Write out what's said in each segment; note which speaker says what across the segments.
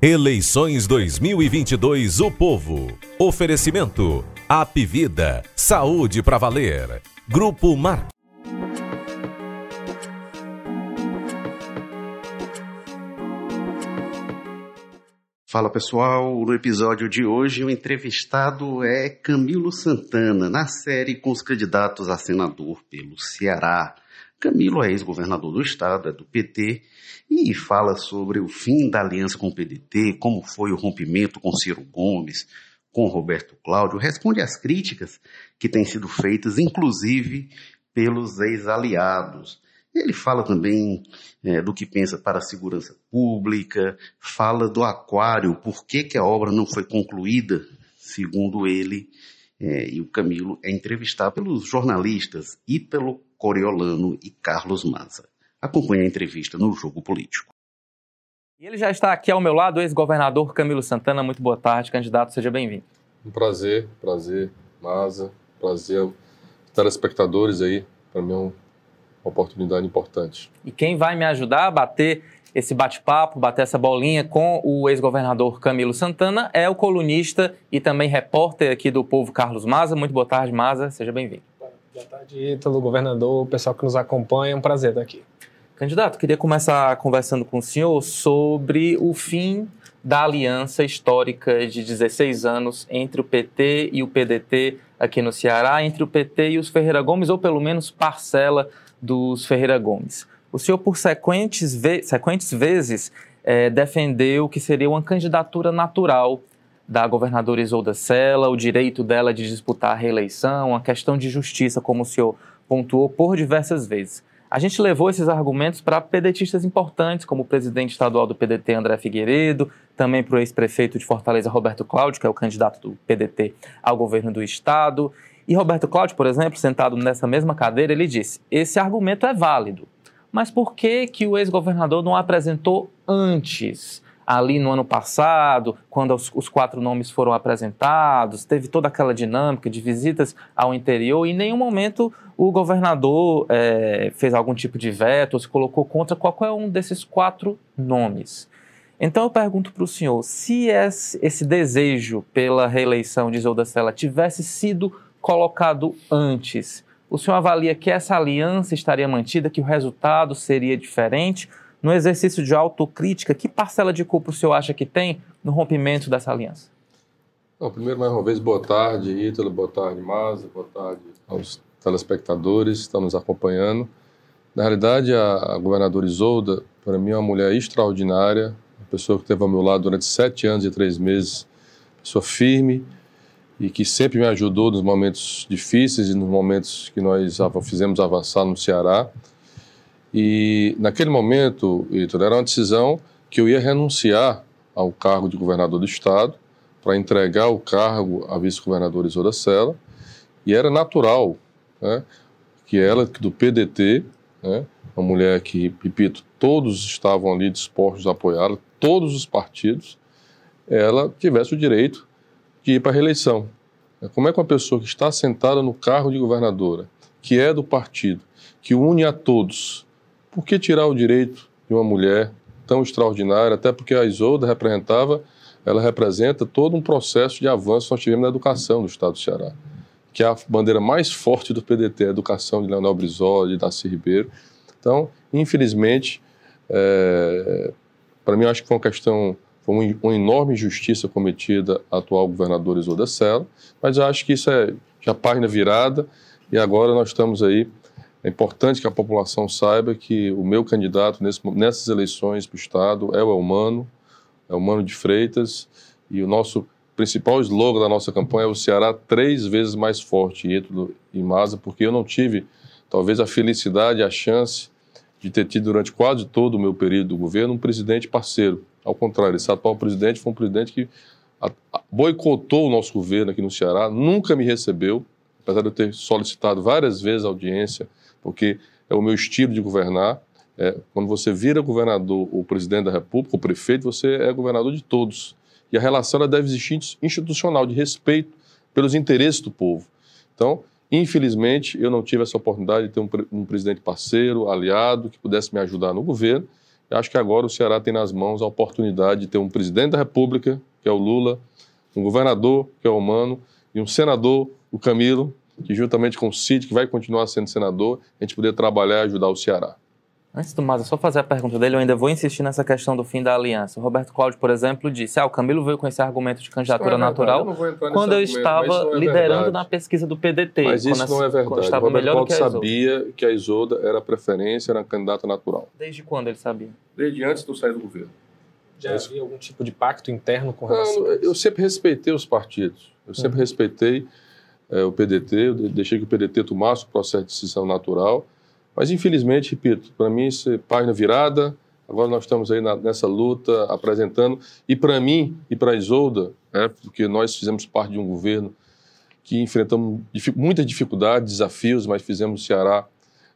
Speaker 1: Eleições 2022 O Povo. Oferecimento. Apvida. Saúde para valer. Grupo Mar.
Speaker 2: Fala pessoal, no episódio de hoje o entrevistado é Camilo Santana, na série com os candidatos a senador pelo Ceará. Camilo é ex-governador do estado, é do PT, e fala sobre o fim da aliança com o PDT, como foi o rompimento com Ciro Gomes, com Roberto Cláudio, responde às críticas que têm sido feitas, inclusive pelos ex-aliados. Ele fala também é, do que pensa para a segurança pública, fala do aquário, por que, que a obra não foi concluída, segundo ele, é, e o Camilo é entrevistado pelos jornalistas Ítalo Coriolano e Carlos Maza. Acompanhe a entrevista no Jogo Político.
Speaker 3: E ele já está aqui ao meu lado, o ex-governador Camilo Santana. Muito boa tarde, candidato, seja bem-vindo.
Speaker 4: Um prazer, prazer, Maza, prazer, telespectadores aí. Para mim é uma oportunidade importante.
Speaker 3: E quem vai me ajudar a bater esse bate-papo, bater essa bolinha com o ex-governador Camilo Santana é o colunista e também repórter aqui do Povo Carlos Maza. Muito boa tarde, Maza, seja bem-vindo.
Speaker 5: Boa tarde, Ítalo, governador, pessoal que nos acompanha, é um prazer estar aqui.
Speaker 3: Candidato, queria começar conversando com o senhor sobre o fim da aliança histórica de 16 anos entre o PT e o PDT aqui no Ceará, entre o PT e os Ferreira Gomes, ou pelo menos parcela dos Ferreira Gomes. O senhor, por sequentes, ve sequentes vezes, é, defendeu que seria uma candidatura natural da governadora Isolda Sela, o direito dela de disputar a reeleição, a questão de justiça, como o senhor pontuou por diversas vezes. A gente levou esses argumentos para pedetistas importantes, como o presidente estadual do PDT, André Figueiredo, também para o ex-prefeito de Fortaleza, Roberto Cláudio, que é o candidato do PDT ao governo do estado. E Roberto Cláudio, por exemplo, sentado nessa mesma cadeira, ele disse: esse argumento é válido, mas por que, que o ex-governador não apresentou antes? Ali no ano passado, quando os, os, quatro nomes foram apresentados, teve toda aquela dinâmica de visitas ao interior e em nenhum momento o governador é, fez algum tipo de veto ou se colocou contra qualquer um desses quatro nomes. Então eu pergunto para o senhor, se esse, desejo pela reeleição de Isolda Sela tivesse sido colocado antes, o senhor avalia que essa aliança estaria mantida, que o resultado seria diferente? No exercício de autocrítica, que parcela de culpa o senhor acha que tem no rompimento dessa aliança?
Speaker 4: Bom, primeiro, mais uma vez, boa tarde, Ítalo, boa tarde, Maza, boa tarde aos telespectadores que estão nos acompanhando. Na realidade, a, governadora Isolda, para mim, é uma mulher extraordinária, uma pessoa que esteve ao meu lado durante sete anos e três meses, pessoa firme e que sempre me ajudou nos momentos difíceis e nos momentos que nós fizemos avançar no Ceará. E naquele momento, Vitor, era uma decisão que eu ia renunciar ao cargo de governador do estado para entregar o cargo à vice-governadora Isoda Sela. E era natural né, que ela, do PDT, né, uma mulher que, repito, todos estavam ali dispostos a apoiá-la, todos os partidos, ela tivesse o direito de ir para a reeleição. Como é que uma pessoa que está sentada no cargo de governadora, que é do partido, que une a todos, por que tirar o direito de uma mulher tão extraordinária, até porque a Isolda representava, ela representa todo um processo de avanço que nós tivemos na educação do Estado do Ceará, que é a bandeira mais forte do PDT, a educação de Leonel Brizola, de Darcy Ribeiro. Então, infelizmente, é, para mim, acho que foi uma questão, foi uma, enorme injustiça cometida à atual governadora Isolda Sela, mas acho que isso é já página virada e agora nós estamos aí é importante que a população saiba que o meu candidato nesse, nessas eleições para o Estado é o Elmano, é o Mano de Freitas, e o nosso principal slogan da nossa campanha é o Ceará três vezes mais forte, Ítalo e Maza, porque eu não tive, talvez, a felicidade, a chance de ter tido durante quase todo o meu período do governo um presidente parceiro. Ao contrário, esse atual presidente foi um presidente que boicotou o nosso governo aqui no Ceará, nunca me recebeu, apesar de eu ter solicitado várias vezes audiência porque é o meu estilo de governar. É, quando você vira governador ou presidente da República, ou prefeito, você é governador de todos. E a relação ela deve existir institucional, de respeito pelos interesses do povo. Então, infelizmente, eu não tive essa oportunidade de ter um, um presidente parceiro, aliado, que pudesse me ajudar no governo. Eu acho que agora o Ceará tem nas mãos a oportunidade de ter um presidente da República, que é o Lula, um governador, que é o Mano, e um senador, o Camilo, que juntamente com o Cid, que vai continuar sendo senador, a gente poder trabalhar e ajudar o Ceará.
Speaker 3: Antes do mais, só fazer a pergunta dele, eu ainda vou insistir nessa questão do fim da aliança. O Roberto Cláudio, por exemplo, disse: ah, o Camilo veio com esse argumento de candidatura é natural eu quando eu estava é liderando verdade. na pesquisa do PDT.
Speaker 4: Mas isso não é verdade. Estava o Roberto Cláudio que sabia que a Isolda era a preferência, era a candidata natural.
Speaker 3: Desde quando ele sabia?
Speaker 4: Desde antes do sair do governo.
Speaker 5: Já havia algum tipo de pacto interno com relação
Speaker 4: não, Eu sempre respeitei os partidos. Eu sempre uhum. respeitei é, o PDT, eu deixei que o PDT tomasse o processo de decisão natural mas, infelizmente, repito, para mim isso é página virada. Agora nós estamos aí na, nessa luta, apresentando. E para mim e para a Isolda, é, porque nós fizemos parte de um governo que enfrentamos muitas dificuldades, desafios, mas fizemos o Ceará.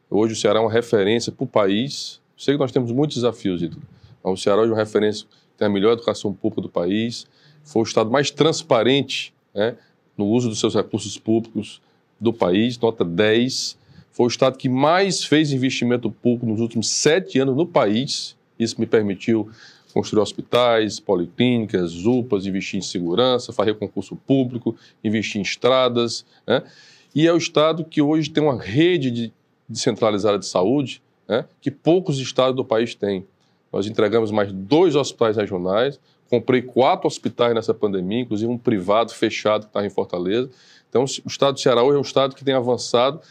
Speaker 4: Hoje o Ceará é uma referência para o país. Sei que nós temos muitos desafios, Ítalo. Mas o Ceará hoje é uma referência, tem a melhor educação pública do país, foi o estado mais transparente né, no uso dos seus recursos públicos do país, nota 10 foi o estado que mais fez investimento público nos últimos sete anos no país. Isso me permitiu construir hospitais, policlínicas, UPAs, investir em segurança, fazer concurso público, investir em estradas. Né? E é o estado que hoje tem uma rede de, descentralizada de saúde né? que poucos estados do país têm. Nós entregamos mais dois hospitais regionais, comprei quatro hospitais nessa pandemia, inclusive um privado fechado que estava em Fortaleza. Então, o estado do Ceará hoje é um estado que tem avançado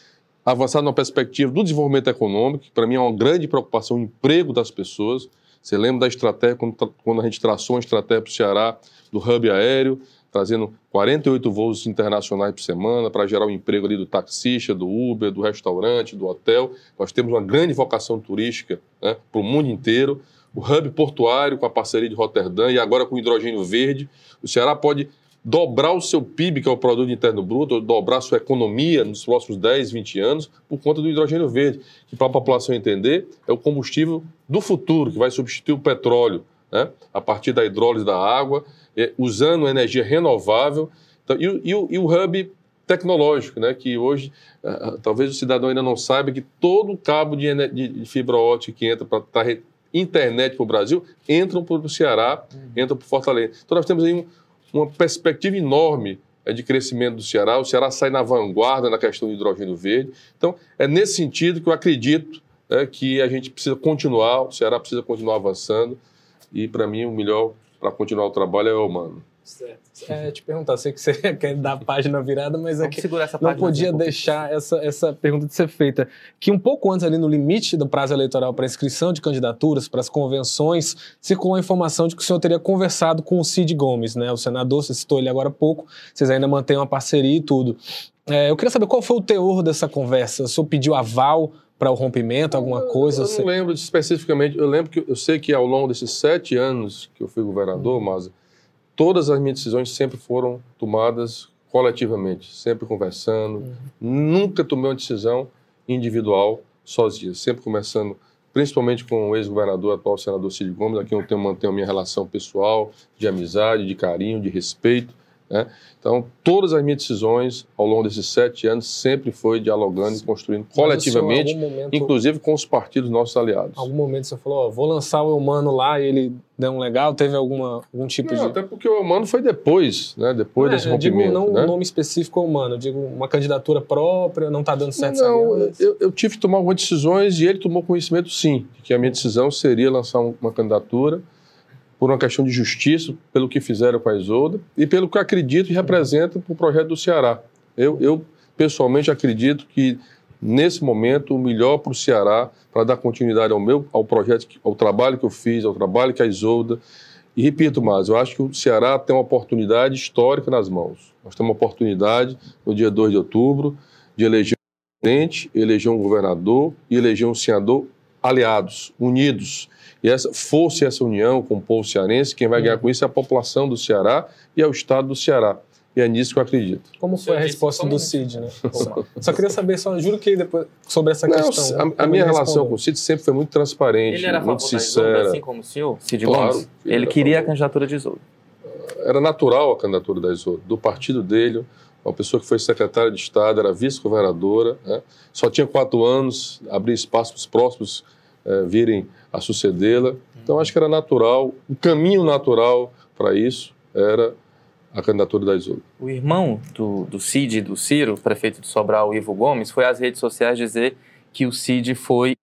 Speaker 4: avançar na perspectiva do desenvolvimento econômico, que para mim é uma grande preocupação, o emprego das pessoas. Você lembra da estratégia, quando, quando a gente traçou uma estratégia para o Ceará, do hub aéreo, trazendo 48 voos internacionais por semana para gerar o emprego ali do taxista, do Uber, do restaurante, do hotel. Nós temos uma grande vocação turística né, para o mundo inteiro. O hub portuário com a parceria de Roterdã e agora com o hidrogênio verde. O Ceará pode dobrar o seu PIB, que é o produto interno bruto, dobrar a sua economia nos próximos 10, 20 anos por conta do hidrogênio verde, que para a população entender é o combustível do futuro, que vai substituir o petróleo, né? a partir da hidrólise da água, é, usando energia renovável. Então, e, e, e, o hub tecnológico, né? que hoje uh, talvez o cidadão ainda não saiba que todo cabo de, de fibra ótica que entra para internet para o Brasil entram para o Ceará, uhum. entram para o Fortaleza. Então nós temos aí um, uma perspectiva enorme é, de crescimento do Ceará. O Ceará sai na vanguarda na questão do hidrogênio verde. Então, é nesse sentido que eu acredito é, que a gente precisa continuar, o Ceará precisa continuar avançando. E, para mim, o melhor para continuar o trabalho é o humano.
Speaker 5: Certo. É, te perguntar, sei que você quer dar a página virada, mas é que
Speaker 3: não
Speaker 5: podia deixar essa, essa pergunta de ser feita. Que um pouco antes ali no limite do prazo eleitoral para inscrição de candidaturas para as convenções, circulou a informação de que o senhor teria conversado com o Cid Gomes, né, o senador, você citou ele agora há pouco, vocês ainda mantêm uma parceria e tudo. É, eu queria saber qual foi o teor dessa conversa, o senhor pediu aval para o rompimento, alguma coisa?
Speaker 4: Eu, eu não lembro especificamente, eu lembro que eu sei que ao longo desses sete anos que eu fui governador, hum. mas todas as minhas decisões sempre foram tomadas coletivamente, sempre conversando. Uhum. Nunca tomei uma decisão individual sozinho, sempre conversando, principalmente com o ex-governador, atual senador Cid Gomes, a quem eu tenho, mantenho a minha relação pessoal, de amizade, de carinho, de respeito. Né? Então, todas as minhas decisões ao longo desses sete anos sempre foi dialogando e construindo Mas coletivamente, momento, inclusive com os partidos nossos aliados.
Speaker 5: Algum momento você falou, ó, vou lançar o Humano lá e ele deu um legal? Teve alguma, algum tipo
Speaker 4: não,
Speaker 5: de...
Speaker 4: até porque o Humano foi depois, né? Depois é, desse rompimento.
Speaker 5: Digo, não
Speaker 4: né?
Speaker 5: um nome específico Humano, digo uma candidatura própria, não está dando certo
Speaker 4: Não, eu, eu, tive que tomar algumas decisões e ele tomou conhecimento sim, que a minha decisão seria lançar uma candidatura por uma questão de justiça, pelo que fizeram com a Isolda e pelo que acredito e representa para o projeto do Ceará. Eu, eu, pessoalmente, acredito que, nesse momento, o melhor para o Ceará, para dar continuidade ao meu ao projeto, ao trabalho que eu fiz, ao trabalho que a Isolda. E repito mais, eu acho que o Ceará tem uma oportunidade histórica nas mãos. Nós temos uma oportunidade, no dia 2 de outubro, de eleger um presidente, eleger um governador e eleger um senador aliados, unidos e essa força e essa união com o povo cearense, quem vai ganhar com isso é a população do Ceará e é o estado do Ceará. E é nisso que eu acredito.
Speaker 5: Como foi a resposta do Cid, né? só queria saber, só juro que depois sobre essa Não, questão.
Speaker 4: A, a minha relação com o Cid sempre foi muito transparente,
Speaker 3: ele era
Speaker 4: muito sincera.
Speaker 3: assim como o senhor, Cid claro, Gomes? Ele queria a candidatura de Isoldo.
Speaker 4: Era natural a candidatura da Isoldo, do partido dele, uma pessoa que foi secretária de Estado, era vice-governadora, né? só tinha quatro anos, abria espaço para os próximos é, virem a sucedê-la. Então, acho que era natural, o caminho natural para isso era a candidatura da Isolda.
Speaker 3: O irmão do, do Cid e do Ciro, prefeito de Sobral, Ivo Gomes, foi às redes sociais dizer que o Cid foi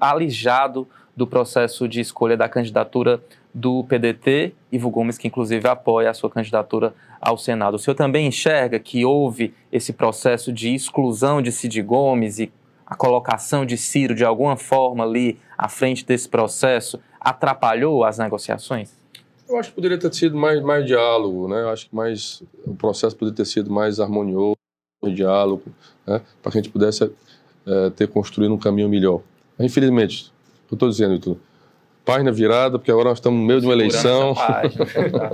Speaker 3: alijado do processo de escolha da candidatura do PDT, Ivo Gomes, que inclusive apoia a sua candidatura ao Senado. O senhor também enxerga que houve esse processo de exclusão de Cid Gomes e a colocação de Ciro de alguma forma ali à frente desse processo atrapalhou as negociações?
Speaker 4: Eu acho que poderia ter sido mais, mais diálogo, né? Eu acho que mais o processo poderia ter sido mais harmonioso, diálogo, né? para que a gente pudesse é, ter construído um caminho melhor. Infelizmente, eu estou dizendo, Itu, página virada, porque agora nós estamos no meio de uma eleição. Página,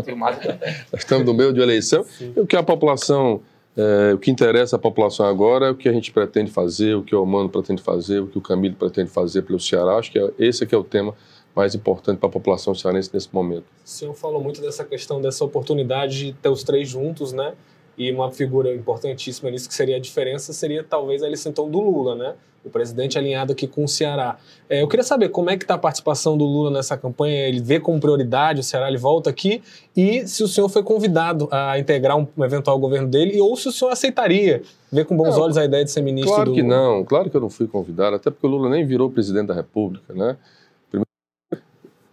Speaker 4: nós estamos no meio de uma eleição. Sim. E o que a população, é, o que interessa a população agora é o que a gente pretende fazer, o que o Humano pretende fazer, o que o Camilo pretende fazer pelo Ceará. Acho que é, esse aqui é o tema mais importante para a população cearense nesse momento.
Speaker 5: O senhor falou muito dessa questão, dessa oportunidade de ter os três juntos, né? E uma figura importantíssima nisso, que seria a diferença, seria talvez a eleição então do Lula, né? O presidente alinhado aqui com o Ceará. É, eu queria saber como é que está a participação do Lula nessa campanha, ele vê como prioridade o Ceará, ele volta aqui, e se o senhor foi convidado a integrar um, um eventual governo dele, ou se o senhor aceitaria ver com bons não, olhos a ideia de ser ministro
Speaker 4: claro
Speaker 5: do...
Speaker 4: Claro que não, claro que eu não fui convidado, até porque o Lula nem virou presidente da República, né?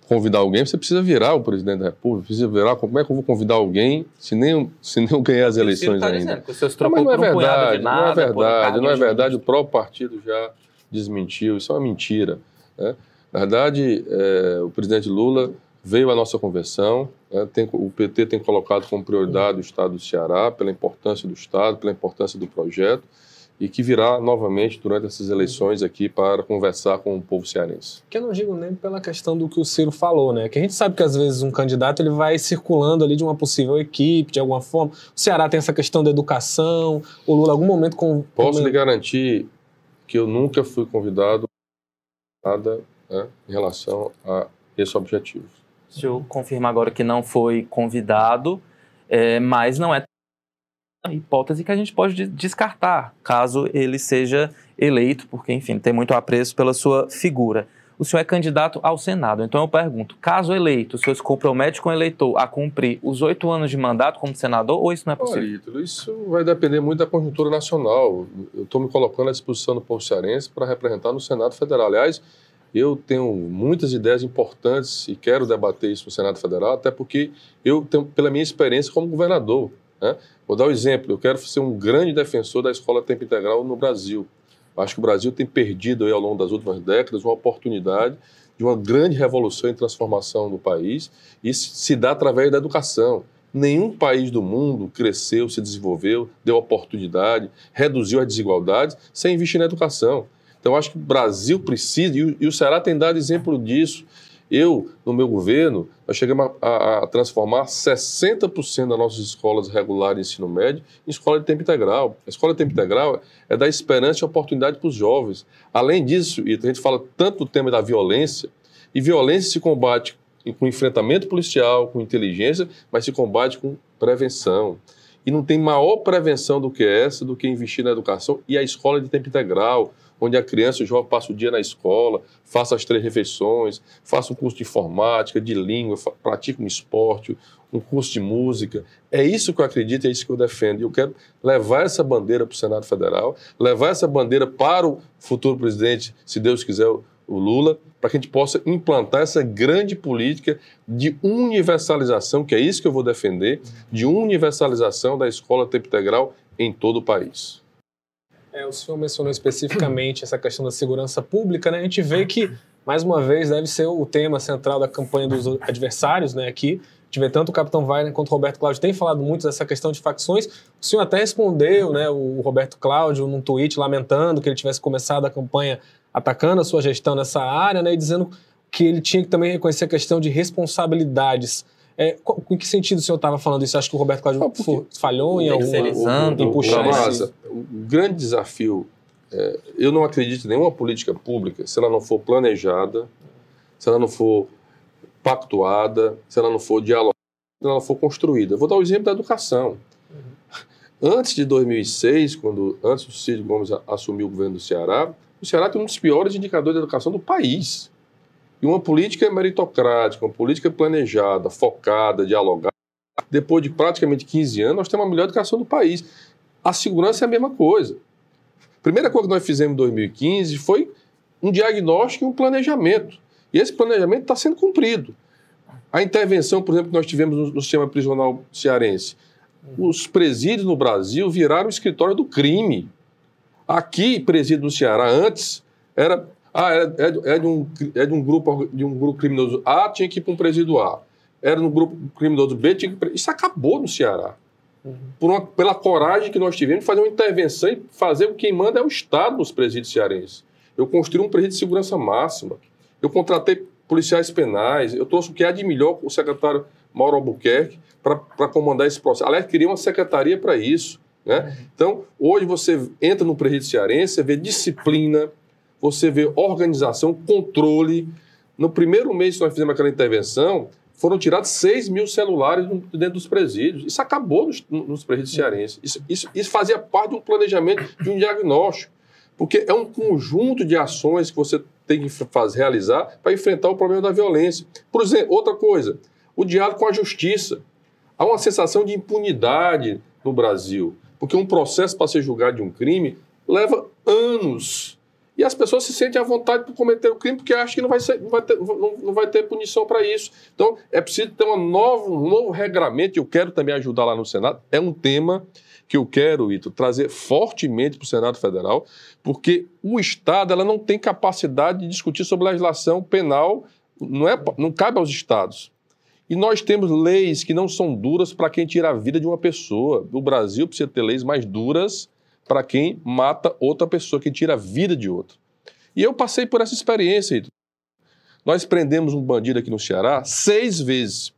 Speaker 4: Convidar alguém, você precisa virar o presidente da República, precisa virar. Como é que eu vou convidar alguém se nem, se nem eu ganhar as eleições tá ainda?
Speaker 3: Dizendo, os não, mas não é
Speaker 4: verdade,
Speaker 3: nada,
Speaker 4: não é verdade, não é verdade. O próprio partido já desmentiu, isso é uma mentira. Né? Na verdade, é, o presidente Lula veio à nossa convenção, né? tem, o PT tem colocado como prioridade o Estado do Ceará, pela importância do Estado, pela importância do projeto e que virá novamente durante essas eleições aqui para conversar com o povo cearense.
Speaker 5: Que eu não digo nem pela questão do que o Ciro falou, né? Que a gente sabe que às vezes um candidato ele vai circulando ali de uma possível equipe, de alguma forma. O Ceará tem essa questão da educação, o Lula em algum momento com
Speaker 4: Posso lhe garantir que eu nunca fui convidado nada né, em relação a esse objetivo.
Speaker 3: O senhor confirma agora que não foi convidado, é, mas não é hipótese que a gente pode descartar, caso ele seja eleito, porque, enfim, tem muito apreço pela sua figura. O senhor é candidato ao Senado, então eu pergunto: caso eleito, o senhor se compromete com o eleitor a cumprir os oito anos de mandato como senador ou isso não é possível?
Speaker 4: Olha, isso vai depender muito da conjuntura nacional. Eu estou me colocando à disposição do povo cearense para representar no Senado Federal. Aliás, eu tenho muitas ideias importantes e quero debater isso no Senado Federal, até porque eu tenho, pela minha experiência como governador, né? Vou dar um exemplo. Eu quero ser um grande defensor da escola tempo integral no Brasil. Acho que o Brasil tem perdido aí, ao longo das últimas décadas uma oportunidade de uma grande revolução e transformação no país. Isso se dá através da educação. Nenhum país do mundo cresceu, se desenvolveu, deu oportunidade, reduziu as desigualdades sem investir na educação. Então, acho que o Brasil precisa, e o Ceará tem dado exemplo disso. Eu, no meu governo, nós chegamos a, a transformar 60% das nossas escolas regulares de ensino médio em escola de tempo integral. A escola de tempo integral é dar esperança e oportunidade para os jovens. Além disso, e a gente fala tanto do tema da violência, e violência se combate com enfrentamento policial, com inteligência, mas se combate com prevenção. E não tem maior prevenção do que essa, do que investir na educação e a escola de tempo integral, onde a criança o jovem passa o dia na escola, faça as três refeições, faça um curso de informática, de língua, pratique um esporte, um curso de música. É isso que eu acredito, é isso que eu defendo. E eu quero levar essa bandeira para o Senado Federal, levar essa bandeira para o futuro presidente, se Deus quiser, o Lula, para que a gente possa implantar essa grande política de universalização, que é isso que eu vou defender, de universalização da escola tempo integral em todo o país.
Speaker 5: É, o senhor mencionou especificamente essa questão da segurança pública, né? A gente vê que, mais uma vez, deve ser o tema central da campanha dos adversários, né? Aqui, a gente vê tanto o Capitão Wagner quanto o Roberto Cláudio têm falado muito dessa questão de facções. O senhor até respondeu, né, o Roberto Cláudio, num tweet lamentando que ele tivesse começado a campanha atacando a sua gestão nessa área, né, e dizendo que ele tinha que também reconhecer a questão de responsabilidades. É, em que sentido o senhor estava falando isso? Acho que o Roberto Cláudio ah, falhou em algum
Speaker 3: em
Speaker 4: puxar esse... O grande desafio, é, eu não acredito em nenhuma política pública se ela não for planejada, se ela não for pactuada, se ela não for dialogada, se ela não for construída. Eu vou dar o exemplo da educação. Antes de 2006, quando antes o Cid Gomes assumiu o governo do Ceará, o Ceará tem um dos piores indicadores de educação do país. E uma política meritocrática, uma política planejada, focada, dialogada. Depois de praticamente 15 anos, nós temos a melhor educação do país. A segurança é a mesma coisa. A primeira coisa que nós fizemos em 2015 foi um diagnóstico e um planejamento. E esse planejamento está sendo cumprido. A intervenção, por exemplo, que nós tivemos no, sistema prisional cearense. Os presídios no Brasil viraram escritório do crime. Aqui, presídio no Ceará, antes, era ah, é, é, é, de, um, é de, um grupo, de um grupo criminoso A, tinha que ir para um presídio A. Era no grupo criminoso B, tinha que ir Isso acabou no Ceará. Uhum. Por uma, pela coragem que nós tivemos de fazer uma intervenção e fazer o que manda é o Estado nos presídios cearenses. Eu construí um presídio de segurança máxima. Eu contratei policiais penais. Eu trouxe o que há de melhor o secretário Mauro Albuquerque para comandar esse processo. Aliás, queria uma secretaria para isso. Né? Uhum. Então, hoje você entra no presídio cearense, você vê disciplina, você vê organização, controle. No primeiro mês que nós fizemos aquela intervenção, foram tirados 6 mil celulares dentro dos presídios. Isso acabou nos, nos presídios cearenses. Isso, isso, isso, fazia parte de um planejamento, de um diagnóstico. Porque é um conjunto de ações que você tem que fazer, realizar para enfrentar o problema da violência. Por exemplo, outra coisa, o diálogo com a justiça. Há uma sensação de impunidade no Brasil, porque um processo para ser julgado de um crime leva anos. E as pessoas se sentem à vontade por cometer o crime porque acham que não vai, ser, não vai, ter, não, não vai ter punição para isso. Então, é preciso ter uma nova, um novo regramento, eu quero também ajudar lá no Senado. É um tema que eu quero, Ito, trazer fortemente para o Senado Federal, porque o Estado ela não tem capacidade de discutir sobre legislação penal, não, é, não cabe aos Estados. E nós temos leis que não são duras para quem tira a vida de uma pessoa. O Brasil precisa ter leis mais duras para quem mata outra pessoa, quem tira a vida de outra. E eu passei por essa experiência. Nós prendemos um bandido aqui no Ceará seis vezes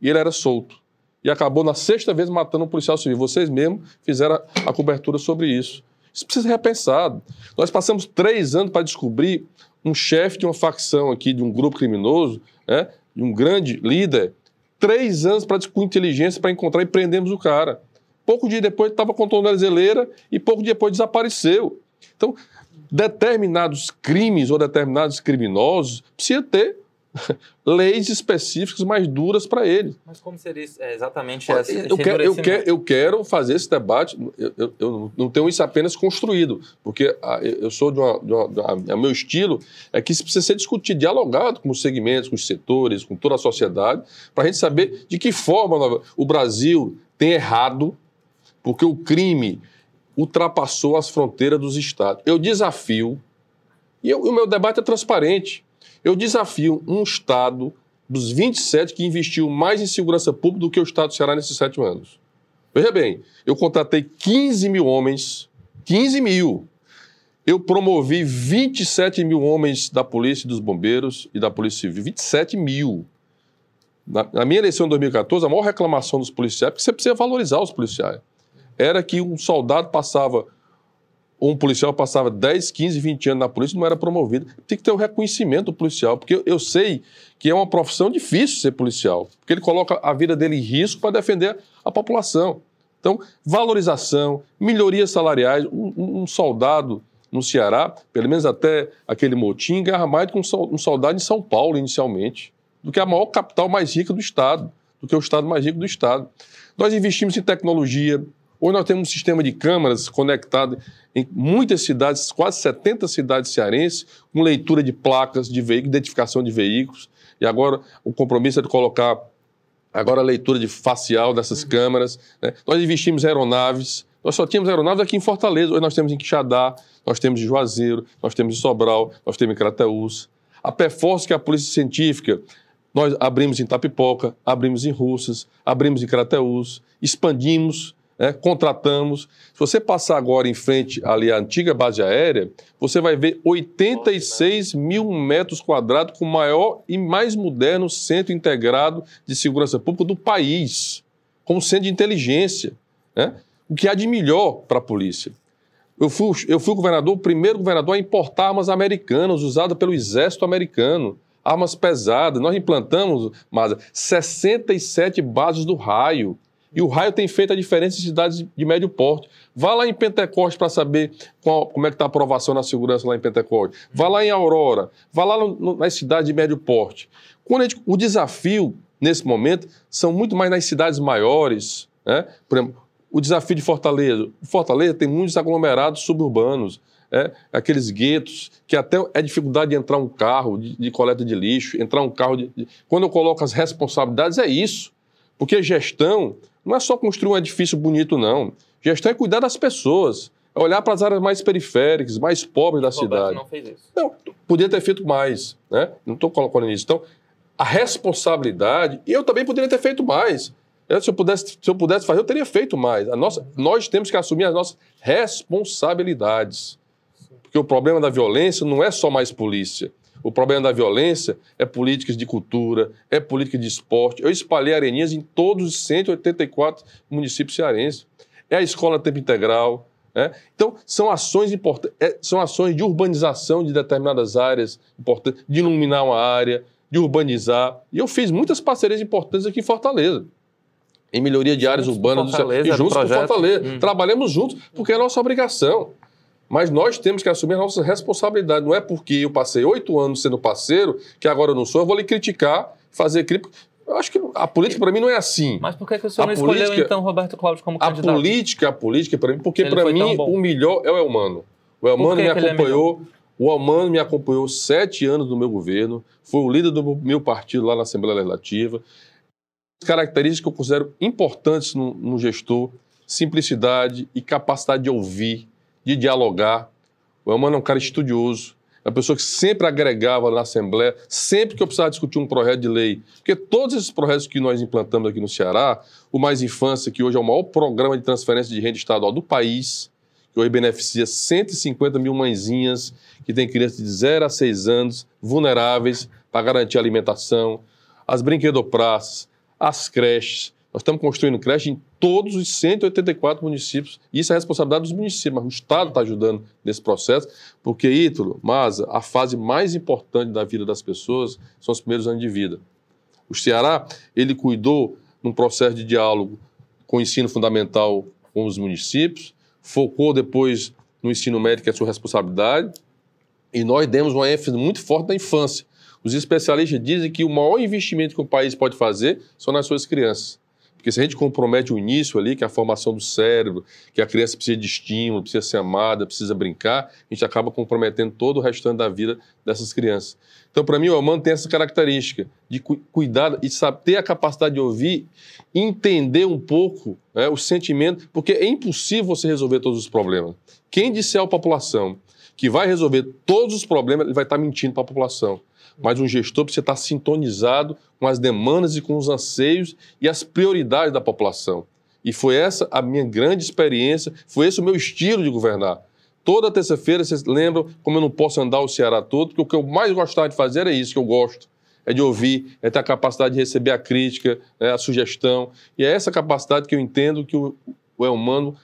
Speaker 4: e ele era solto. E acabou na sexta vez matando um policial civil. Vocês mesmos fizeram a, a cobertura sobre isso. Isso precisa ser repensado. Nós passamos três anos para descobrir um chefe de uma facção aqui, de um grupo criminoso, né, de um grande líder, três anos para com inteligência para encontrar e prendemos o cara. Pouco dia depois estava com tornozeleira e pouco dia depois desapareceu. Então, determinados crimes ou determinados criminosos precisa ter leis específicas mais duras para ele.
Speaker 3: Mas como seria é, exatamente esse,
Speaker 4: eu, quero, eu, quero, eu quero fazer esse debate, eu, eu, eu, não tenho isso apenas construído, porque eu sou de uma, de uma, de uma, O meu estilo é que isso precisa ser discutido, dialogado com os segmentos, com os setores, com toda a sociedade, para a gente saber de que forma o Brasil tem errado porque o crime ultrapassou as fronteiras dos estados. Eu desafio, e eu, o meu debate é transparente, eu desafio um estado dos 27 que investiu mais em segurança pública do que o estado do Ceará nesses sete anos. Veja bem, eu contratei 15 mil homens, 15 mil. Eu promovi 27 mil homens da polícia e dos bombeiros e da polícia civil, 27 mil. Na, minha eleição em 2014, a maior reclamação dos policiais, é porque você precisa valorizar os policiais era que um soldado passava, um policial passava 10, 15, 20 anos na polícia e não era promovido. Tem que ter o um reconhecimento do policial, porque eu, eu sei que é uma profissão difícil ser policial, porque ele coloca a vida dele em risco para defender a população. Então, valorização, melhorias salariais, um, um, soldado no Ceará, pelo menos até aquele motim, ganha mais do que um soldado em São Paulo, inicialmente, do que a maior capital mais rica do Estado, do que o Estado mais rico do Estado. Nós investimos em tecnologia, Hoje nós temos um sistema de câmaras conectado em muitas cidades, quase 70 cidades cearenses, com leitura de placas de veículos, identificação de veículos. E agora o compromisso é de colocar agora a leitura de facial dessas uhum. câmaras. Né? Nós investimos em aeronaves. Nós só tínhamos aeronaves aqui em Fortaleza. Hoje nós temos em Quixadá, nós temos em Juazeiro, nós temos em Sobral, nós temos em Crateús. A Perforce, que é a Polícia Científica, nós abrimos em Tapipoca, abrimos em Russas, abrimos em Crateús, expandimos né, contratamos. Se você passar agora em frente ali à antiga base aérea, você vai ver 86 mil metros quadrados com o maior e mais moderno centro integrado de segurança pública do país, como centro de inteligência. Né? O que há de melhor para a polícia. Eu fui, eu fui governador, o primeiro governador a importar armas americanas usadas pelo exército americano armas pesadas. Nós implantamos, mas 67 bases do raio E o raio tem feito a diferença em cidades de médio porte. Vá lá em Pentecoste para saber qual, como é que está a aprovação na segurança lá em Pentecoste. Vá lá em Aurora. Vá lá nas cidades de médio porte. Gente, o desafio, nesse momento, são muito mais nas cidades maiores. Né? Por exemplo, o desafio de Fortaleza. Fortaleza tem muitos aglomerados suburbanos. É, aqueles guetos, que até é dificuldade de entrar um carro de, de coleta de lixo, entrar um carro de, de, Quando eu coloco as responsabilidades, é isso. Porque gestão não é só construir um edifício bonito, não. Gestão é cuidar das pessoas, é olhar para as áreas mais periféricas, mais pobres da
Speaker 3: Roberto
Speaker 4: cidade.
Speaker 3: não fez isso.
Speaker 4: Não, podia ter feito mais, né? Não estou colocando isso. Então, a responsabilidade, e eu também poderia ter feito mais. Eu, se, eu pudesse, se eu pudesse fazer, eu teria feito mais. A nossa, nós temos que assumir as nossas responsabilidades. Porque o problema da violência não é só mais polícia. O problema da violência é políticas de cultura, é política de esporte. Eu espalhei areninhas em todos os 184 municípios cearenses. É a escola tempo integral. Né? Então, são ações importantes, é, são ações de urbanização de determinadas áreas importantes, de iluminar uma área, de urbanizar. E eu fiz muitas parcerias importantes aqui em Fortaleza. Em melhoria de áreas
Speaker 3: Juntos
Speaker 4: urbanas do Ceará. E juntos com. Fortaleza.
Speaker 3: Hum.
Speaker 4: Trabalhamos juntos, porque é nossa obrigação. Mas nós temos que assumir a nossa responsabilidade. Não é porque eu passei oito anos sendo parceiro que agora eu não sou, eu vou lhe criticar, fazer crítica. Eu acho que a política para mim não é assim.
Speaker 3: Mas por que, que o senhor
Speaker 4: A
Speaker 3: não escolheu,
Speaker 4: política-
Speaker 3: então, Roberto Cláudio como
Speaker 4: A
Speaker 3: candidato?
Speaker 4: política, a política para mim, porque para mim o melhor é o Elmano. O Elmano me
Speaker 3: é
Speaker 4: acompanhou. o Elmano me acompanhou sete anos no meu governo, foi o líder do meu partido lá na Assembleia Legislativa. Características que eu considero importantes no, no gestor: simplicidade e capacidade de ouvir, de dialogar. O Elmano é um cara estudioso, é uma pessoa que sempre agregava na Assembleia, sempre que eu precisava discutir um projeto de lei. Porque todos esses projetos que nós implantamos aqui no Ceará, o Mais Infância, que hoje é o maior programa de transferência de renda estadual do país, que hoje beneficia 150 mil mãezinhas que têm crianças de 0 a 6 anos, vulneráveis, para garantir alimentação, as brinquedopraças, as creches. Nós estamos construindo creche em todos os 184 municípios. Isso é responsabilidade dos municípios, mas o Estado está ajudando nesse processo, porque, Ítalo, Maza, a fase mais importante da vida das pessoas são os primeiros anos de vida. O Ceará, ele cuidou num processo de diálogo com o ensino fundamental com os municípios, focou depois no ensino médio, que é a sua responsabilidade, e nós demos uma ênfase muito forte na infância. Os especialistas dizem que o maior investimento que o país pode fazer são nas suas crianças. Porque se a gente compromete o início ali, que é a formação do cérebro, que a criança precisa de estímulo, precisa ser amada, precisa brincar, a gente acaba comprometendo todo o restante da vida dessas crianças. Então, para mim, o Elmano tem essa característica de cu cuidar e saber ter a capacidade de ouvir, entender um pouco né, o sentimento, porque é impossível você resolver todos os problemas. Quem disser à população que vai resolver todos os problemas, ele vai estar mentindo para a população. Mas um gestor precisa estar sintonizado com as demandas e com os anseios e as prioridades da população. E foi essa a minha grande experiência, foi esse o meu estilo de governar. Toda terça-feira, vocês lembram como eu não posso andar o Ceará todo, porque o que eu mais gostava de fazer é isso que eu gosto. É de ouvir, é ter a capacidade de receber a crítica, né, a sugestão. E é essa capacidade que eu entendo que o, o Elmano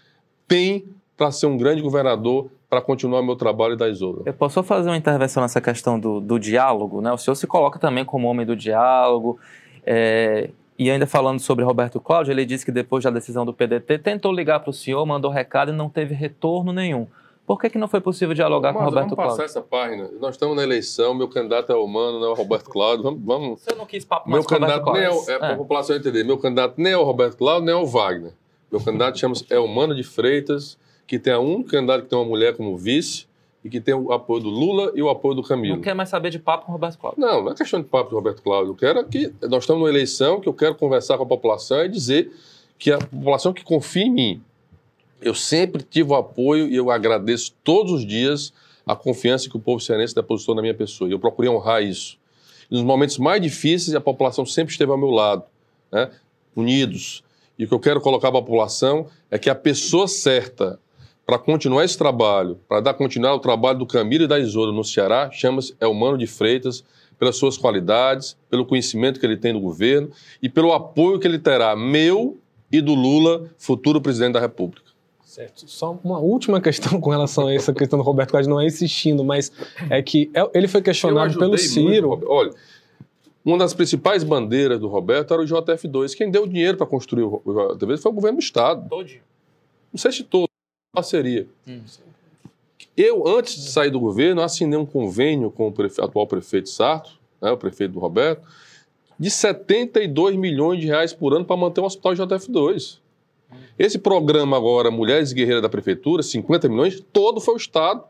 Speaker 4: tem para ser um grande governador, para continuar meu trabalho da Isola.
Speaker 3: Eu posso só fazer uma intervenção nessa questão do, do diálogo, né? O senhor se coloca também como homem do diálogo. é, e ainda falando sobre Roberto Cláudio, ele disse que depois da decisão do PDT tentou ligar para o senhor, mandou recado e não teve retorno nenhum. Por que, que não foi possível dialogar com
Speaker 4: Mas
Speaker 3: Roberto
Speaker 4: vamos passar
Speaker 3: Cláudio?
Speaker 4: essa página. Nós estamos na eleição, meu candidato é o Humano, não é o Roberto Cláudio. Vamos, vamos.
Speaker 3: O senhor não quis papo
Speaker 4: Meu
Speaker 3: mais com Roberto
Speaker 4: candidato nem é, o-
Speaker 3: Cláudio?
Speaker 4: é para a população entender. Meu candidato nem é o Roberto Cláudio, nem é o Wagner. Meu candidato chama-se Elmano de Freitas, que tem um candidato que tem uma mulher como vice e que tem o apoio do Lula e o apoio do Camilo.
Speaker 3: Não quer mais saber de papo com Roberto Cláudio.
Speaker 4: Não, não é questão de papo do Roberto Cláudio. Eu quero que nós estamos numa eleição que eu quero conversar com a população e dizer que a população que confia em mim. Eu sempre tive o apoio e eu agradeço todos os dias a confiança que o povo cearense depositou na minha pessoa. E eu procurei honrar isso. E nos momentos mais difíceis, a população sempre esteve ao meu lado, né? unidos. E o que eu quero colocar para a população é que a pessoa certa para continuar esse trabalho, para dar continuidade ao trabalho do Camilo e da Isola no Ceará, chama-se Elmano de Freitas, pelas suas qualidades, pelo conhecimento que ele tem do governo e pelo apoio que ele terá meu e do Lula, futuro presidente da República.
Speaker 5: Certo. Só uma última questão com relação a essa questão do Roberto Cláudio, não é insistindo, mas é que é- ele foi questionado pelo
Speaker 4: muito,
Speaker 5: Ciro.
Speaker 4: Roberto. Olha, uma das principais bandeiras do Roberto era o JF2. Quem deu dinheiro para construir o JF2 foi o governo do Estado.
Speaker 3: Todo.
Speaker 4: Não sei se todo, parceria. Hum. Eu, antes de sair do governo, assinei um convênio com o prefe... atual prefeito Sarto, né, o prefeito do Roberto, de 72 milhões de reais por ano para manter o hospital JF2. Esse programa agora, Mulheres Guerreiras da Prefeitura, 50 milhões, todo foi o Estado.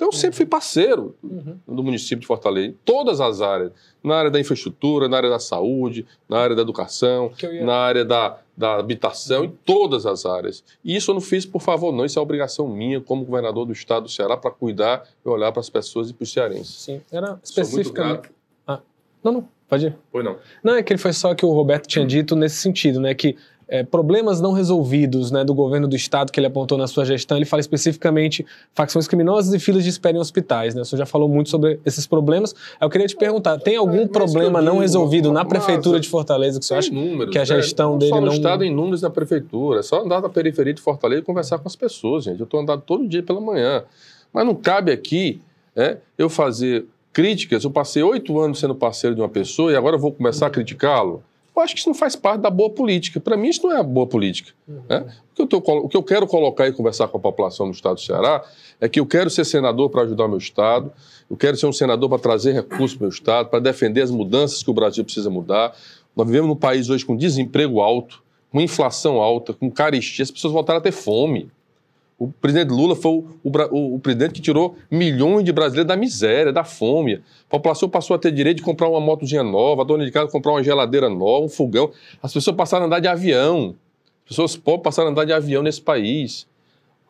Speaker 4: Então eu sempre fui parceiro uhum. do município de Fortaleza, em todas as áreas. Na área da infraestrutura, na área da saúde, na área da educação, ia... na área da, da habitação, em todas as áreas. E isso eu não fiz por favor, não. Isso é obrigação minha, como governador do estado do Ceará, para cuidar e olhar para as pessoas e para os cearenses.
Speaker 5: Sim, era especificamente. Ah, não, não, pode ir.
Speaker 4: Foi não.
Speaker 5: Não, é que ele foi só que o Roberto tinha dito nesse sentido, né? Que é, problemas não resolvidos né, do governo do estado que ele apontou na sua gestão. Ele fala especificamente facções criminosas e filas de espera em hospitais. Né? O senhor já falou muito sobre esses problemas. Eu queria te perguntar: tem algum problema não resolvido na prefeitura de Fortaleza que o senhor acha
Speaker 4: números,
Speaker 5: que a gestão
Speaker 4: é, não
Speaker 5: dele
Speaker 4: só
Speaker 5: no
Speaker 4: não. estado em números da prefeitura. É só andar na periferia de Fortaleza e conversar com as pessoas, gente. Eu estou andando todo dia pela manhã. Mas não cabe aqui é, eu fazer críticas. Eu passei oito anos sendo parceiro de uma pessoa e agora eu vou começar a criticá-lo. Eu acho que isso não faz parte da boa política. Para mim, isso não é boa política. Uhum. Né? O, que eu tô, o, que eu quero colocar e conversar com a população do estado do Ceará é que eu quero ser senador para ajudar o meu estado, eu quero ser um senador para trazer recursos para o meu estado, para defender as mudanças que o Brasil precisa mudar. Nós vivemos num país hoje com desemprego alto, com inflação alta, com carestia, as pessoas voltaram a ter fome. O presidente Lula foi o, o, o, presidente que tirou milhões de brasileiros da miséria, da fome. A população passou a ter direito de comprar uma motozinha nova, a dona de casa comprar uma geladeira nova, um fogão. As pessoas passaram a andar de avião. As pessoas pobres passaram a andar de avião nesse país.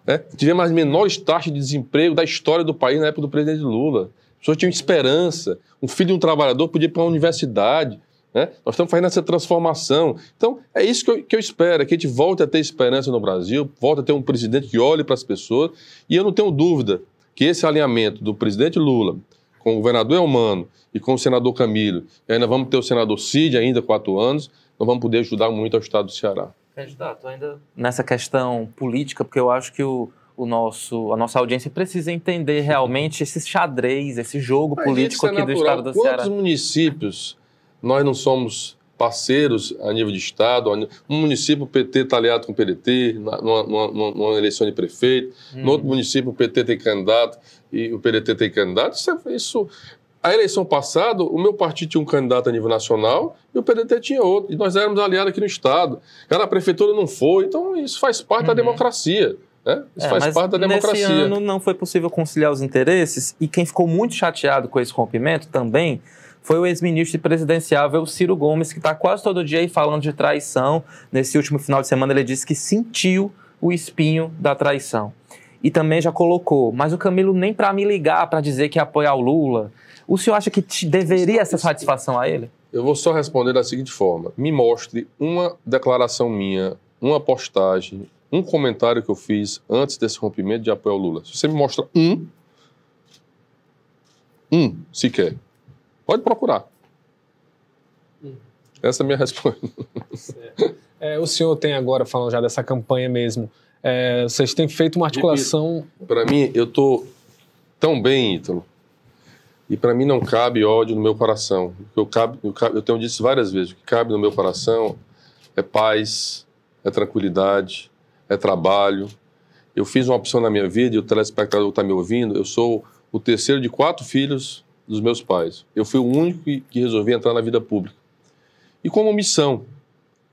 Speaker 4: Né? Tivemos as menores taxas de desemprego da história do país na época do presidente Lula. As pessoas tinham esperança. Um filho de um trabalhador podia ir para uma universidade. Né? Nós estamos fazendo essa transformação. Então, é isso que eu, que eu espero, é que a gente volte a ter esperança no Brasil, volte a ter um presidente que olhe para as pessoas. E eu não tenho dúvida que esse alinhamento do presidente Lula com o governador Elmano e com o senador Camilo, e ainda vamos ter o senador Cid ainda quatro anos, nós vamos poder ajudar muito ao estado do Ceará.
Speaker 3: Candidato, ainda nessa questão política, porque eu acho que o, o nosso, a nossa audiência precisa entender realmente esse xadrez, esse jogo Mas político é aqui do estado do Ceará.
Speaker 4: Quantos municípios nós não somos parceiros a nível de Estado. Um município o PT está aliado com o PDT, numa, numa, numa, eleição de prefeito. Hum. No outro município o PT tem candidato e o PDT tem candidato. Isso, é, isso, a eleição passada, o meu partido tinha um candidato a nível nacional e o PDT tinha outro. E nós éramos aliados aqui no Estado. Cara, a prefeitura não foi. Então isso faz parte uhum. da democracia. Né? Isso
Speaker 3: é,
Speaker 4: faz parte da democracia.
Speaker 3: Nesse ano não foi possível conciliar os interesses e quem ficou muito chateado com esse rompimento também foi o ex-ministro presidenciável Ciro Gomes, que está quase todo dia aí falando de traição. Nesse último final de semana, ele disse que sentiu o espinho da traição. E também já colocou, mas o Camilo nem para me ligar para dizer que apoia o Lula. O senhor acha que deveria essa satisfação a ele?
Speaker 4: Eu vou só responder da seguinte forma: me mostre uma declaração minha, uma postagem, um comentário que eu fiz antes desse rompimento de apoio ao Lula. Se você me mostra um, um sequer, Pode procurar. Hum. Essa é a minha resposta.
Speaker 5: É, o senhor tem agora, falando já dessa campanha mesmo, é, vocês têm feito uma articulação.
Speaker 4: Para mim, eu estou tão bem, Ítalo, e para mim não cabe ódio no meu coração. Eu, cabe, eu, cabe, eu tenho dito várias vezes: o que cabe no meu coração é paz, é tranquilidade, é trabalho. Eu fiz uma opção na minha vida e o telespectador está me ouvindo. Eu sou o terceiro de quatro filhos dos meus pais. Eu fui o único que, que resolvi entrar na vida pública. E como missão,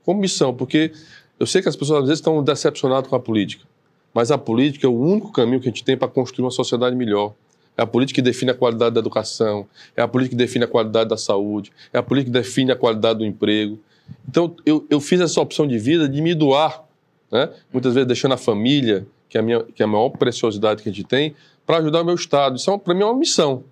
Speaker 4: como missão, porque eu sei que as pessoas às vezes estão decepcionadas com a política, mas a política é o único caminho que a gente tem para construir uma sociedade melhor. É a política que define a qualidade da educação, é a política que define a qualidade da saúde, é a política que define a qualidade do emprego. Então, eu, eu fiz essa opção de vida de me doar, né? muitas vezes deixando a família, que é a, minha, que é a maior preciosidade que a gente tem, para ajudar o meu Estado. Isso, é, para mim, é uma missão.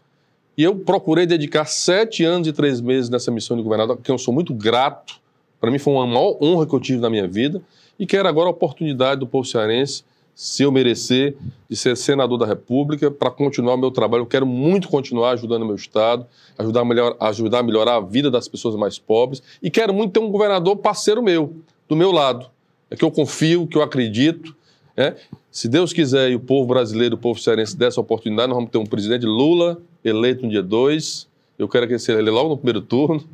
Speaker 4: E eu procurei dedicar sete anos e três meses nessa missão de governador, que eu sou muito grato. Para mim foi uma maior honra que eu tive na minha vida. E quero agora a oportunidade do povo cearense, se eu merecer, de ser senador da República para continuar o meu trabalho. Eu quero muito continuar ajudando o meu Estado, ajudar a, melhor, ajudar a melhorar a vida das pessoas mais pobres. E quero muito ter um governador parceiro meu, do meu lado. É que eu confio, que eu acredito. É? Se Deus quiser e o povo brasileiro, o povo cearense der essa oportunidade, nós vamos ter um presidente Lula eleito no dia 2. Eu quero que ele seja logo no primeiro turno.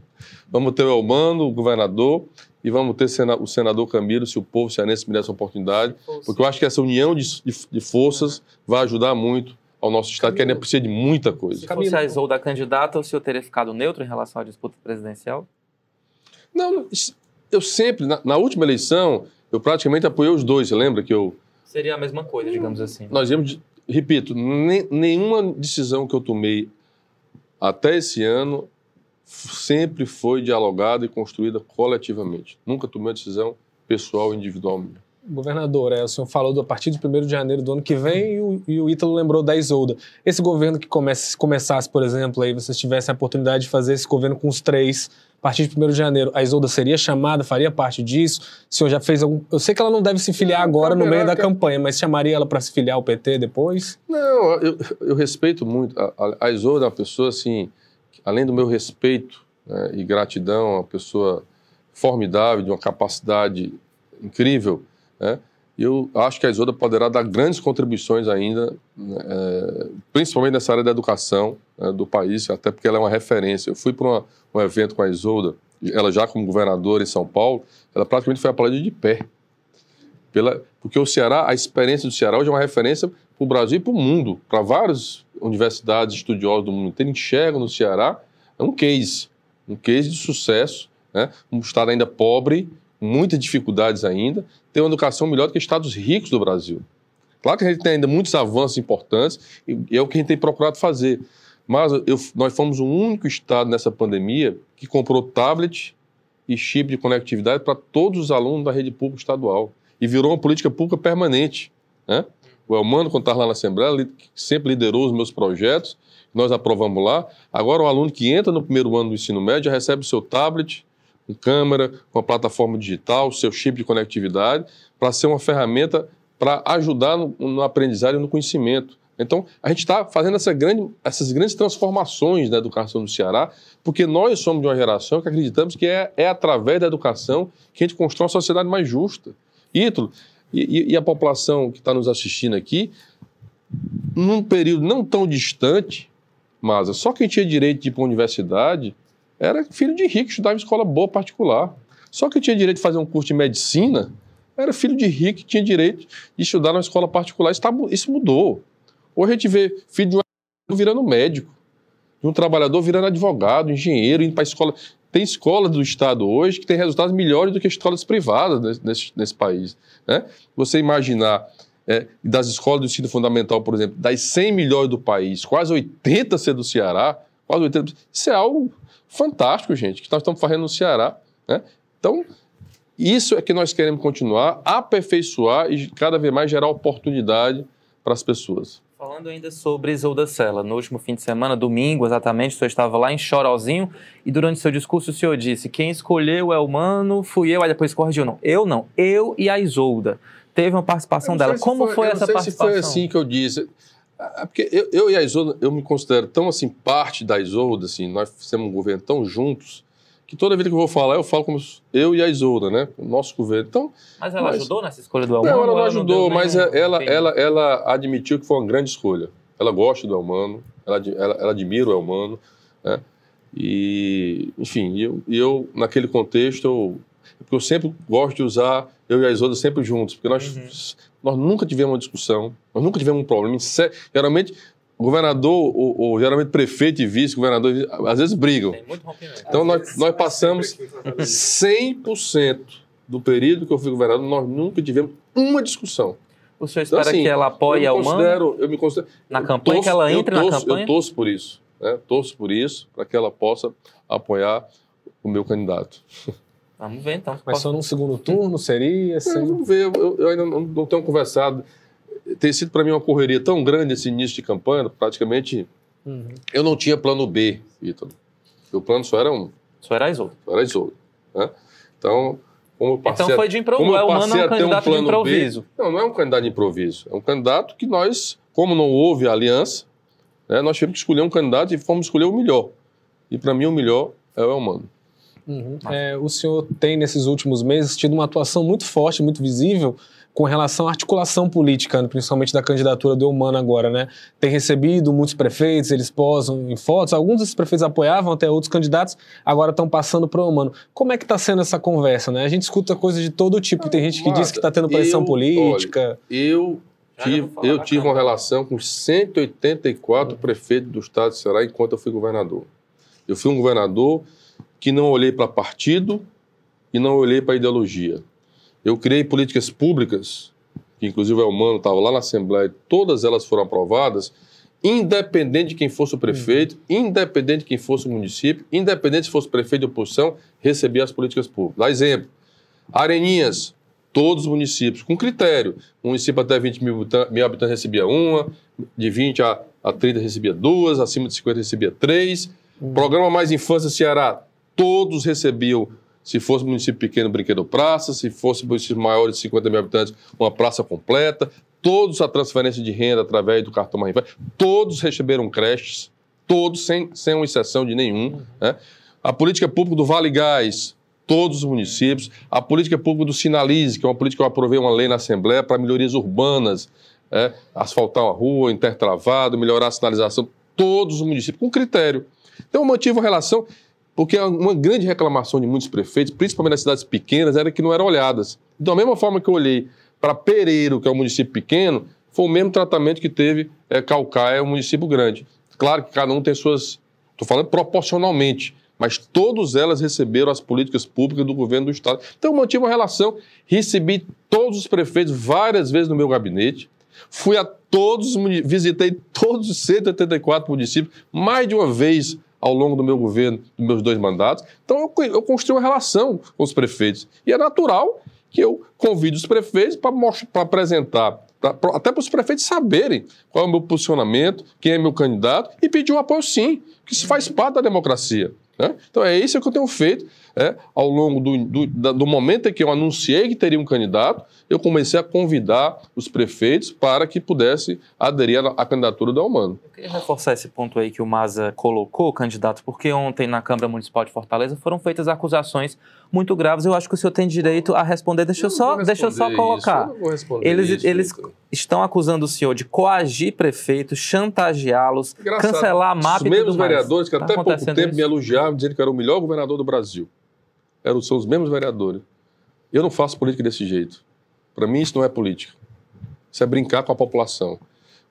Speaker 4: Vamos ter o Elmano, o governador, e vamos ter o senador Camilo, se o povo cearense me der essa oportunidade, porque eu acho que essa união de, de, de forças vai ajudar muito ao nosso Estado, que ainda precisa de muita coisa.
Speaker 3: Se fosse a Isolda candidata, o senhor teria ficado neutro em relação à disputa presidencial?
Speaker 4: Não, eu sempre, na, na última eleição, eu praticamente apoiei os dois, você lembra que eu...
Speaker 3: Seria a mesma coisa, digamos assim.
Speaker 4: Nós íamos, repito, ne, nenhuma decisão que eu tomei até esse ano sempre foi dialogada e construída coletivamente. Nunca tomei uma decisão pessoal, individual minha.
Speaker 5: Governador, é, o senhor falou do a partir de 1 de janeiro do ano que vem e o, e o Ítalo lembrou da Isolda. Esse governo que comece, começasse, por exemplo, aí vocês tivessem a oportunidade de fazer esse governo com os três, a partir de 1 de janeiro, a Isolda seria chamada, faria parte disso? O senhor já fez algum. Eu sei que ela não deve se filiar agora no meio da campanha, mas chamaria ela para se filiar ao PT depois?
Speaker 4: Não, eu, eu respeito muito. A, a Isolda é uma pessoa assim além do meu respeito né, e gratidão, uma pessoa formidável, de uma capacidade incrível, né, eu acho que a Isoda poderá dar grandes contribuições ainda, né, é, principalmente nessa área da educação né, do país, até porque ela é uma referência. Eu fui para um evento com a Isolda, ela já como governadora em São Paulo, ela praticamente foi aplaudida de pé. Pela, porque o Ceará, a experiência do Ceará hoje é uma referência para o Brasil e para o mundo, para várias universidades, estudiosos do mundo inteiro enxergam no Ceará é um case, um case de sucesso, né? um estado ainda pobre, muitas dificuldades ainda, tem uma educação melhor do que estados ricos do Brasil. Claro que a gente tem ainda muitos avanços importantes e é o que a gente tem procurado fazer. Mas eu, nós fomos o único estado nessa pandemia que comprou tablet e chip de conectividade para todos os alunos da rede pública estadual e virou uma política pública permanente. Né? O Elmano, quando estava lá na Assembleia, sempre liderou os meus projetos, nós aprovamos lá. Agora, o aluno que entra no primeiro ano do ensino médio já recebe o seu tablet, com câmera, com a plataforma digital, seu chip de conectividade, para ser uma ferramenta para ajudar no, no aprendizado e no conhecimento. Então, a gente está fazendo essa grande, essas grandes transformações na educação do Ceará, porque nós somos de uma geração que acreditamos que é, é através da educação que a gente constrói uma sociedade mais justa. Ítalo, e, e, a população que está nos assistindo aqui, num período não tão distante, mas só quem tinha direito de ir para a universidade era filho de rico, estudava em escola boa particular. Só quem tinha direito de fazer um curso de medicina era filho de rico que tinha direito de estudar na escola particular. Isso, tá, isso mudou. Hoje a gente vê filho de um virando médico, de um trabalhador virando advogado, engenheiro, indo para a escola. Tem escolas do Estado hoje que têm resultados melhores do que escolas privadas nesse, nesse país. Né? Você imaginar é, das escolas do ensino fundamental, por exemplo, das 100 melhores do país, quase 80 ser do Ceará, quase 80, isso é algo fantástico, gente, que nós estamos fazendo no Ceará. Né? Então, isso é que nós queremos continuar, aperfeiçoar e cada vez mais gerar oportunidade para as pessoas.
Speaker 3: Falando ainda sobre Isolda Sela, no último fim de semana, domingo exatamente, o senhor estava lá em Chorozinho e durante seu discurso o senhor disse: quem escolheu é o Mano, fui eu, aí depois corrigiu, não. Eu não, eu e a Isolda. Teve uma participação dela. Como foi, foi essa participação?
Speaker 4: se foi assim que eu disse. É porque eu, eu, e a Isolda, eu me considero tão assim, parte da Isolda, assim, nós fizemos um governo tão juntos, que toda vida que eu vou falar, eu falo como eu e a Isolda, né? O nosso governo. Então,
Speaker 3: mas ela mas... ajudou nessa escolha do Elmano?
Speaker 4: Não, ela não ajudou, não mas ela, ela, ela, ela, admitiu que foi uma grande escolha. Ela gosta do Elmano, ela, ela, ela admira o Elmano, né? E, enfim, eu, eu, naquele contexto, eu, porque eu sempre gosto de usar eu e a Isolda sempre juntos, porque nós, uhum. Nós nunca tivemos uma discussão, nós nunca tivemos um problema. Geralmente, governador, ou, ou, geralmente prefeito e vice-governador, às vezes brigam. Então nós, nós passamos 100% do período que eu fui governador, nós nunca tivemos uma discussão.
Speaker 3: O senhor então, espera então, assim, que ela apoie a
Speaker 4: considero, Eu me considero...
Speaker 3: Na campanha, torço, que ela entre
Speaker 4: torço,
Speaker 3: na campanha?
Speaker 4: Eu torço por isso. Né? Torço por isso, para que ela possa apoiar o meu candidato.
Speaker 3: Vamos ver então.
Speaker 5: Mas só num segundo turno seria?
Speaker 4: Assim? vamos ver, eu, eu ainda não, não tenho conversado tem sido para mim uma correria tão grande esse início de campanha, praticamente uhum. eu não tinha plano B, Ítalo. O plano só era um.
Speaker 3: Só era Isoldo.
Speaker 4: Só era Isoldo. Né? Então, como eu passei
Speaker 3: Então foi de improviso. É o Mano é um candidato um de improviso.
Speaker 4: B, não, não é um candidato de improviso. É um candidato que nós, como não houve aliança, né, nós tivemos que escolher um candidato e fomos escolher o melhor. E para mim o melhor é o Elmano.
Speaker 5: Uhum. É, o senhor tem, nesses últimos meses, tido uma atuação muito forte, muito visível com relação à articulação política, principalmente da candidatura do Humano agora, né? Tem recebido muitos prefeitos, eles posam em fotos, alguns desses prefeitos apoiavam até outros candidatos, agora estão passando para o Humano. Como é que está sendo essa conversa, né? A gente escuta coisas de todo tipo, tem gente que diz que está tendo pressão
Speaker 4: eu,
Speaker 5: política.
Speaker 4: Olha, eu tive, eu tive uma relação com 184 prefeitos do estado de Ceará enquanto eu fui governador. Eu fui um governador que não olhei para partido e não olhei para ideologia. Eu criei políticas públicas, que inclusive o Elmano estava lá na Assembleia, todas elas foram aprovadas, independente de quem fosse o prefeito, independente de quem fosse o município, independente se fosse prefeito de oposição, recebia as políticas públicas. Dá exemplo. Areninhas, todos os municípios, com critério. Um município até 20 mil, mil habitantes recebia uma, de 20 a, a 30 recebia duas, acima de 50 recebia três. Uhum. Programa Mais Infância Ceará, todos recebiam se fosse município pequeno, brinquedo praça, se fosse município maior de 50 mil habitantes, uma praça completa, todos a transferência de renda através do cartão Mais todos receberam creches, todos, sem, sem uma exceção de nenhum. Né? A política pública do Vale Gás, todos os municípios. A política pública do Sinalize, que é uma política que eu aprovei uma lei na Assembleia para melhorias urbanas, é, asfaltar uma rua, intertravado, melhorar a sinalização, todos os municípios, com critério. Então, eu mantive uma relação porque uma grande reclamação de muitos prefeitos, principalmente nas cidades pequenas, era que não eram olhadas. Então, da mesma forma que eu olhei para Pereiro, que é um município pequeno, foi o mesmo tratamento que teve é, Calcaia, um município grande. Claro que cada um tem suas. Estou falando proporcionalmente, mas todas elas receberam as políticas públicas do governo do Estado. Então, eu mantive uma relação, recebi todos os prefeitos várias vezes no meu gabinete, fui a todos, visitei todos os 184 municípios, mais de uma vez ao longo do meu governo, dos meus dois mandatos. Então eu, eu construí uma relação com os prefeitos. E é natural que eu convide os prefeitos para apresentar, pra, até para os prefeitos saberem qual é o meu posicionamento, quem é meu candidato, e pedir um apoio sim, que isso faz parte da democracia. Né? Então é isso que eu tenho feito. É, ao longo do, do, do, momento em que eu anunciei que teria um candidato, eu comecei a convidar os prefeitos para que pudesse aderir à, à candidatura do Humano.
Speaker 3: Eu queria reforçar esse ponto aí que o Maza colocou, candidato, porque ontem na Câmara Municipal de Fortaleza foram feitas acusações muito graves. Eu acho que o senhor tem direito a responder. Deixa eu, só, deixa eu só colocar.
Speaker 4: Eu
Speaker 3: eles
Speaker 4: isso,
Speaker 3: eles estão acusando o senhor de coagir prefeitos, chantageá-los, cancelar a MAP
Speaker 4: Os mesmos vereadores que tá até pouco tempo isso? me elogiavam, dizendo que era o melhor governador do Brasil eram, são os mesmos vereadores. Eu não faço política desse jeito. Para mim, isso não é política. Isso é brincar com a população.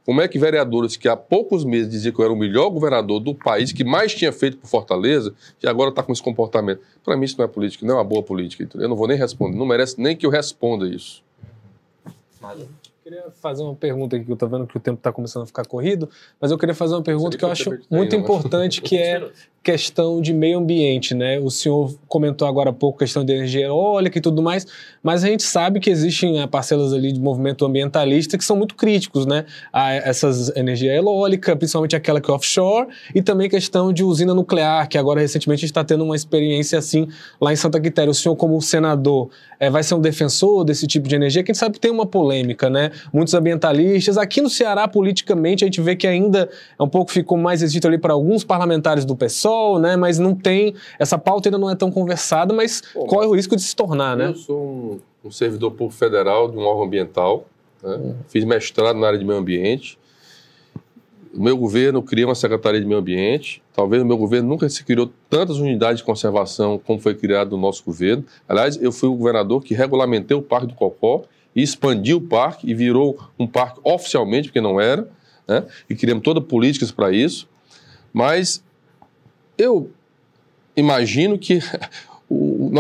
Speaker 4: Como é que vereadores que há poucos meses diziam que eu era o melhor governador do país, que mais tinha feito por Fortaleza, e agora está com esse comportamento? Para mim, isso não é política, não é uma boa política. Eu não vou nem responder, não merece nem que eu responda isso.
Speaker 5: Mas queria fazer uma pergunta aqui, que eu estou vendo que o tempo está começando a ficar corrido, mas eu queria fazer uma pergunta que eu acho muito importante, que é questão de meio ambiente, né? O senhor comentou agora há pouco questão de energia eólica e tudo mais, mas a gente sabe que existem né, parcelas ali de movimento ambientalista que são muito críticos, né? A essas energia eólica, principalmente aquela que é offshore, e também questão de usina nuclear, que agora recentemente está tendo uma experiência assim lá em Santa Quitéria. O senhor, como senador, é, vai ser um defensor desse tipo de energia? Quem sabe tem uma polêmica, né? Muitos ambientalistas. Aqui no Ceará, politicamente, a gente vê que ainda é um pouco ficou mais restrito ali para alguns parlamentares do PSOL, né? Mas não tem. Essa pauta ainda não é tão conversada, mas Pô, corre o risco de se tornar, né?
Speaker 4: Eu sou um, um servidor público federal de um órgão ambiental, né? hum. fiz mestrado na área de meio ambiente. O meu governo criou uma Secretaria de Meio Ambiente. Talvez o meu governo nunca se criou tantas unidades de conservação como foi criado no nosso governo. Aliás, eu fui o governador que regulamentei o Parque do Cocó e expandiu o parque e virou um parque oficialmente, porque não era, né? e criamos todas políticas para isso. Mas eu imagino que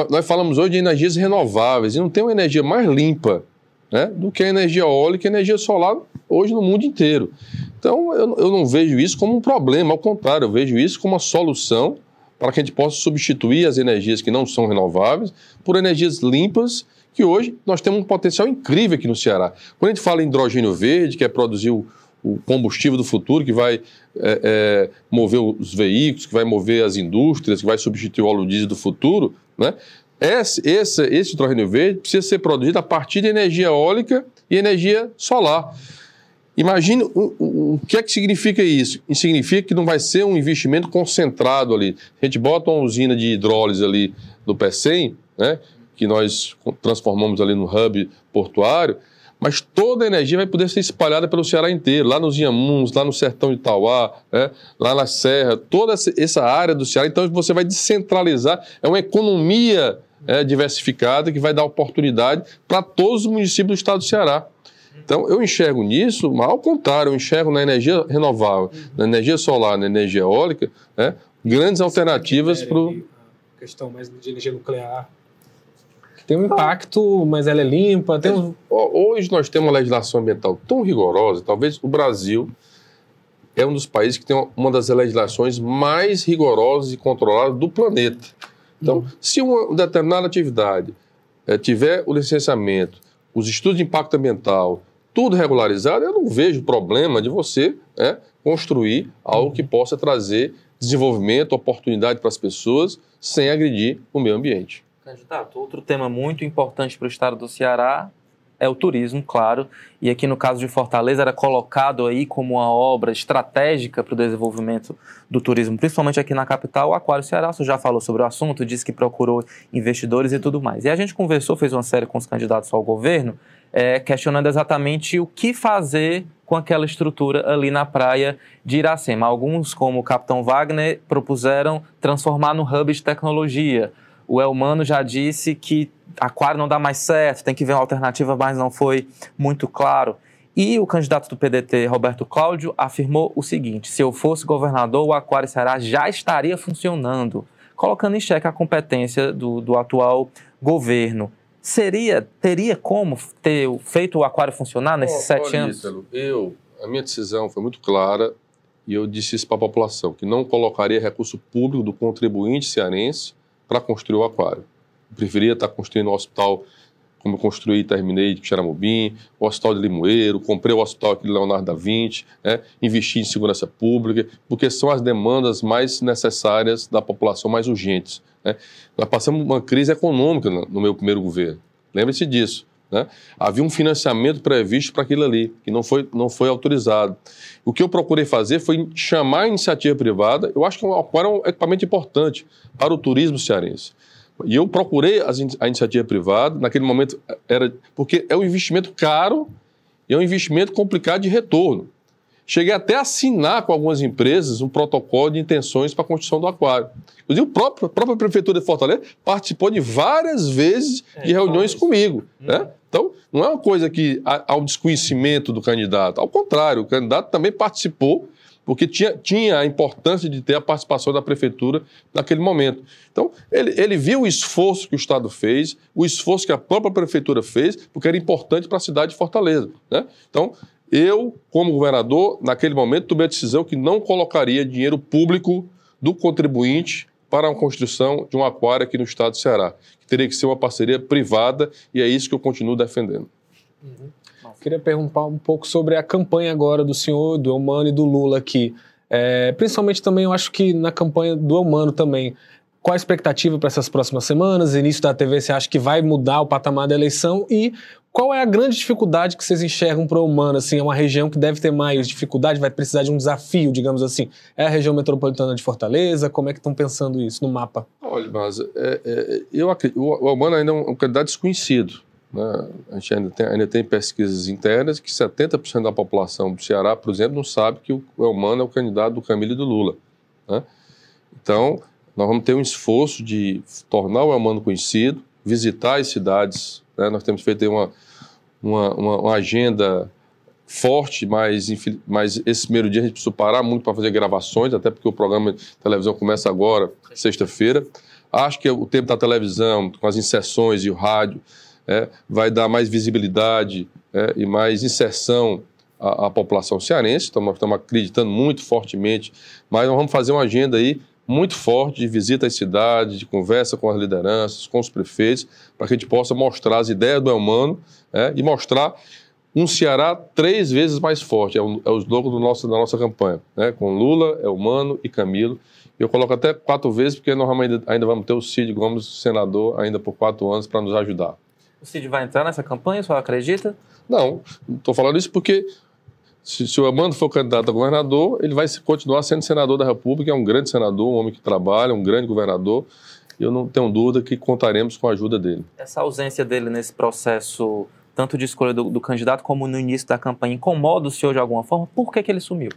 Speaker 4: nós falamos hoje de energias renováveis e não tem uma energia mais limpa né, do que a energia eólica e a energia solar hoje no mundo inteiro. Então eu, eu não vejo isso como um problema, ao contrário, eu vejo isso como uma solução para que a gente possa substituir as energias que não são renováveis por energias limpas que hoje nós temos um potencial incrível aqui no Ceará. Quando a gente fala em hidrogênio verde, que é produzir o, o combustível do futuro que vai é, é, mover os veículos, que vai mover as indústrias, que vai substituir o óleo diesel do futuro, né? Esse, esse, esse hidrogênio verde precisa ser produzido a partir de energia eólica e energia solar. Imagine o, que é que significa isso? Significa que não vai ser um investimento concentrado ali. A gente bota uma usina de hidrólise ali no PECEM, né, que nós transformamos ali no hub portuário, mas toda a energia vai poder ser espalhada pelo Ceará inteiro, lá nos Inhamuns, lá no sertão de Itauá, né, lá na Serra, toda essa área do Ceará. Então você vai descentralizar, é uma economia é, diversificada que vai dar oportunidade para todos os municípios do estado do Ceará. Então, eu enxergo nisso, mas ao contrário, eu enxergo na energia renovável, na energia solar, na energia eólica, né, grandes alternativas para o.
Speaker 5: questão mais de energia nuclear. Tem um impacto, mas ela é limpa. Tem um...
Speaker 4: Hoje nós temos uma legislação ambiental tão rigorosa, talvez o Brasil é um dos países que tem uma das legislações mais rigorosas e controladas do planeta. Então, uhum. se uma determinada atividade é, tiver o licenciamento, os estudos de impacto ambiental, tudo regularizado, eu não vejo problema de você é, construir algo que possa trazer desenvolvimento, oportunidade para as pessoas, sem agredir o meio ambiente.
Speaker 3: Candidato, outro tema muito importante para o estado do Ceará é o turismo, claro. E aqui no caso de Fortaleza era colocado aí como uma obra estratégica para o desenvolvimento do turismo, principalmente aqui na capital, o Aquário Ceará. Você já falou sobre o assunto, disse que procurou investidores e tudo mais. E a gente conversou, fez uma série com os candidatos ao governo, é, questionando exatamente o que fazer com aquela estrutura ali na praia de Iracema. Alguns, como o Capitão Wagner, propuseram transformar no hub de tecnologia. O Elmano já disse que aquário não dá mais certo, tem que ver uma alternativa, mas não foi muito claro. E o candidato do PDT, Roberto Cláudio, afirmou o seguinte: se eu fosse governador, o Aquário Ceará já estaria funcionando, colocando em xeque a competência do, do atual governo. Seria, teria como ter feito o Aquário funcionar nesses oh, sete anos?
Speaker 4: Ítalo, eu, a minha decisão foi muito clara e eu disse isso para a população, que não colocaria recurso público do contribuinte cearense para construir o aquário. Eu preferia estar construindo um hospital como eu construí e terminei de Xaramubim, o Hospital de Limoeiro, comprei o Hospital aqui de Leonardo da Vinci, né, investi em segurança pública, porque são as demandas mais necessárias da população, mais urgentes. Né. Nós passamos uma crise econômica no meu primeiro governo, lembre-se disso. Né? Havia um financiamento previsto para aquilo ali, que não foi, não foi autorizado. O que eu procurei fazer foi chamar a iniciativa privada, eu acho que agora é um equipamento importante para o turismo cearense. E eu procurei a iniciativa privada, naquele momento era. Porque é um investimento caro e é um investimento complicado de retorno. Cheguei até a assinar com algumas empresas um protocolo de intenções para a construção do aquário. Inclusive, a própria, a própria Prefeitura de Fortaleza participou de várias vezes é, de reuniões comigo. Hum. Né? Então, não é uma coisa que há o desconhecimento do candidato. Ao contrário, o candidato também participou porque tinha, tinha a importância de ter a participação da prefeitura naquele momento. Então, ele, ele viu o esforço que o Estado fez, o esforço que a própria prefeitura fez, porque era importante para a cidade de Fortaleza. Né? Então, eu, como governador, naquele momento, tomei a decisão que não colocaria dinheiro público do contribuinte para a construção de um aquário aqui no estado do Ceará. Que teria que ser uma parceria privada e é isso que eu continuo defendendo.
Speaker 5: Uhum. Queria perguntar um pouco sobre a campanha agora do senhor, do Elmano e do Lula aqui. É, principalmente também, eu acho que na campanha do Elmano também. Qual a expectativa para essas próximas semanas? Início da TV, você acha que vai mudar o patamar da eleição? E qual é a grande dificuldade que vocês enxergam para o humano? Assim, é uma região que deve ter mais dificuldade, vai precisar de um desafio, digamos assim. É a região metropolitana de Fortaleza? Como é que estão pensando isso no mapa?
Speaker 4: Olha, mas é, é, eu acredito, o, o humano ainda é um candidato desconhecido. Né? A gente ainda tem, ainda tem, pesquisas internas que 70% da população do Ceará, por exemplo, não sabe que o Elmano é o candidato do Camilo e do Lula. Né? Então, nós vamos ter um esforço de tornar o Elmano conhecido, visitar as cidades. Né? Nós temos feito uma, uma, uma, uma agenda forte, mas, mas esse primeiro dia a gente precisou parar muito para fazer gravações, até porque o programa de televisão começa agora, sexta-feira. Acho que o tempo da televisão, com as inserções e o rádio, é, vai dar mais visibilidade é, e mais inserção à, à população cearense. Então, nós estamos acreditando muito fortemente, mas nós vamos fazer uma agenda aí muito forte de visita às cidades, de conversa com as lideranças, com os prefeitos, para que a gente possa mostrar as ideias do Elmano é, e mostrar um Ceará três vezes mais forte. É o, é o slogan do nosso, da nossa campanha, né, com Lula, Elmano e Camilo. Eu coloco até quatro vezes, porque nós ainda, ainda vamos ter o Cid Gomes, senador, ainda por quatro anos, para nos ajudar.
Speaker 3: O Cid vai entrar nessa campanha, só acredita?
Speaker 4: Não, estou falando isso porque Se, se o Amando for candidato a governador, ele vai continuar sendo senador da República, é um grande senador, um homem que trabalha, um grande governador. E eu não tenho dúvida que contaremos com a ajuda dele.
Speaker 3: Essa ausência dele nesse processo, tanto de escolha do, do candidato como no início da campanha, incomoda o senhor de alguma forma? Por que, que ele sumiu?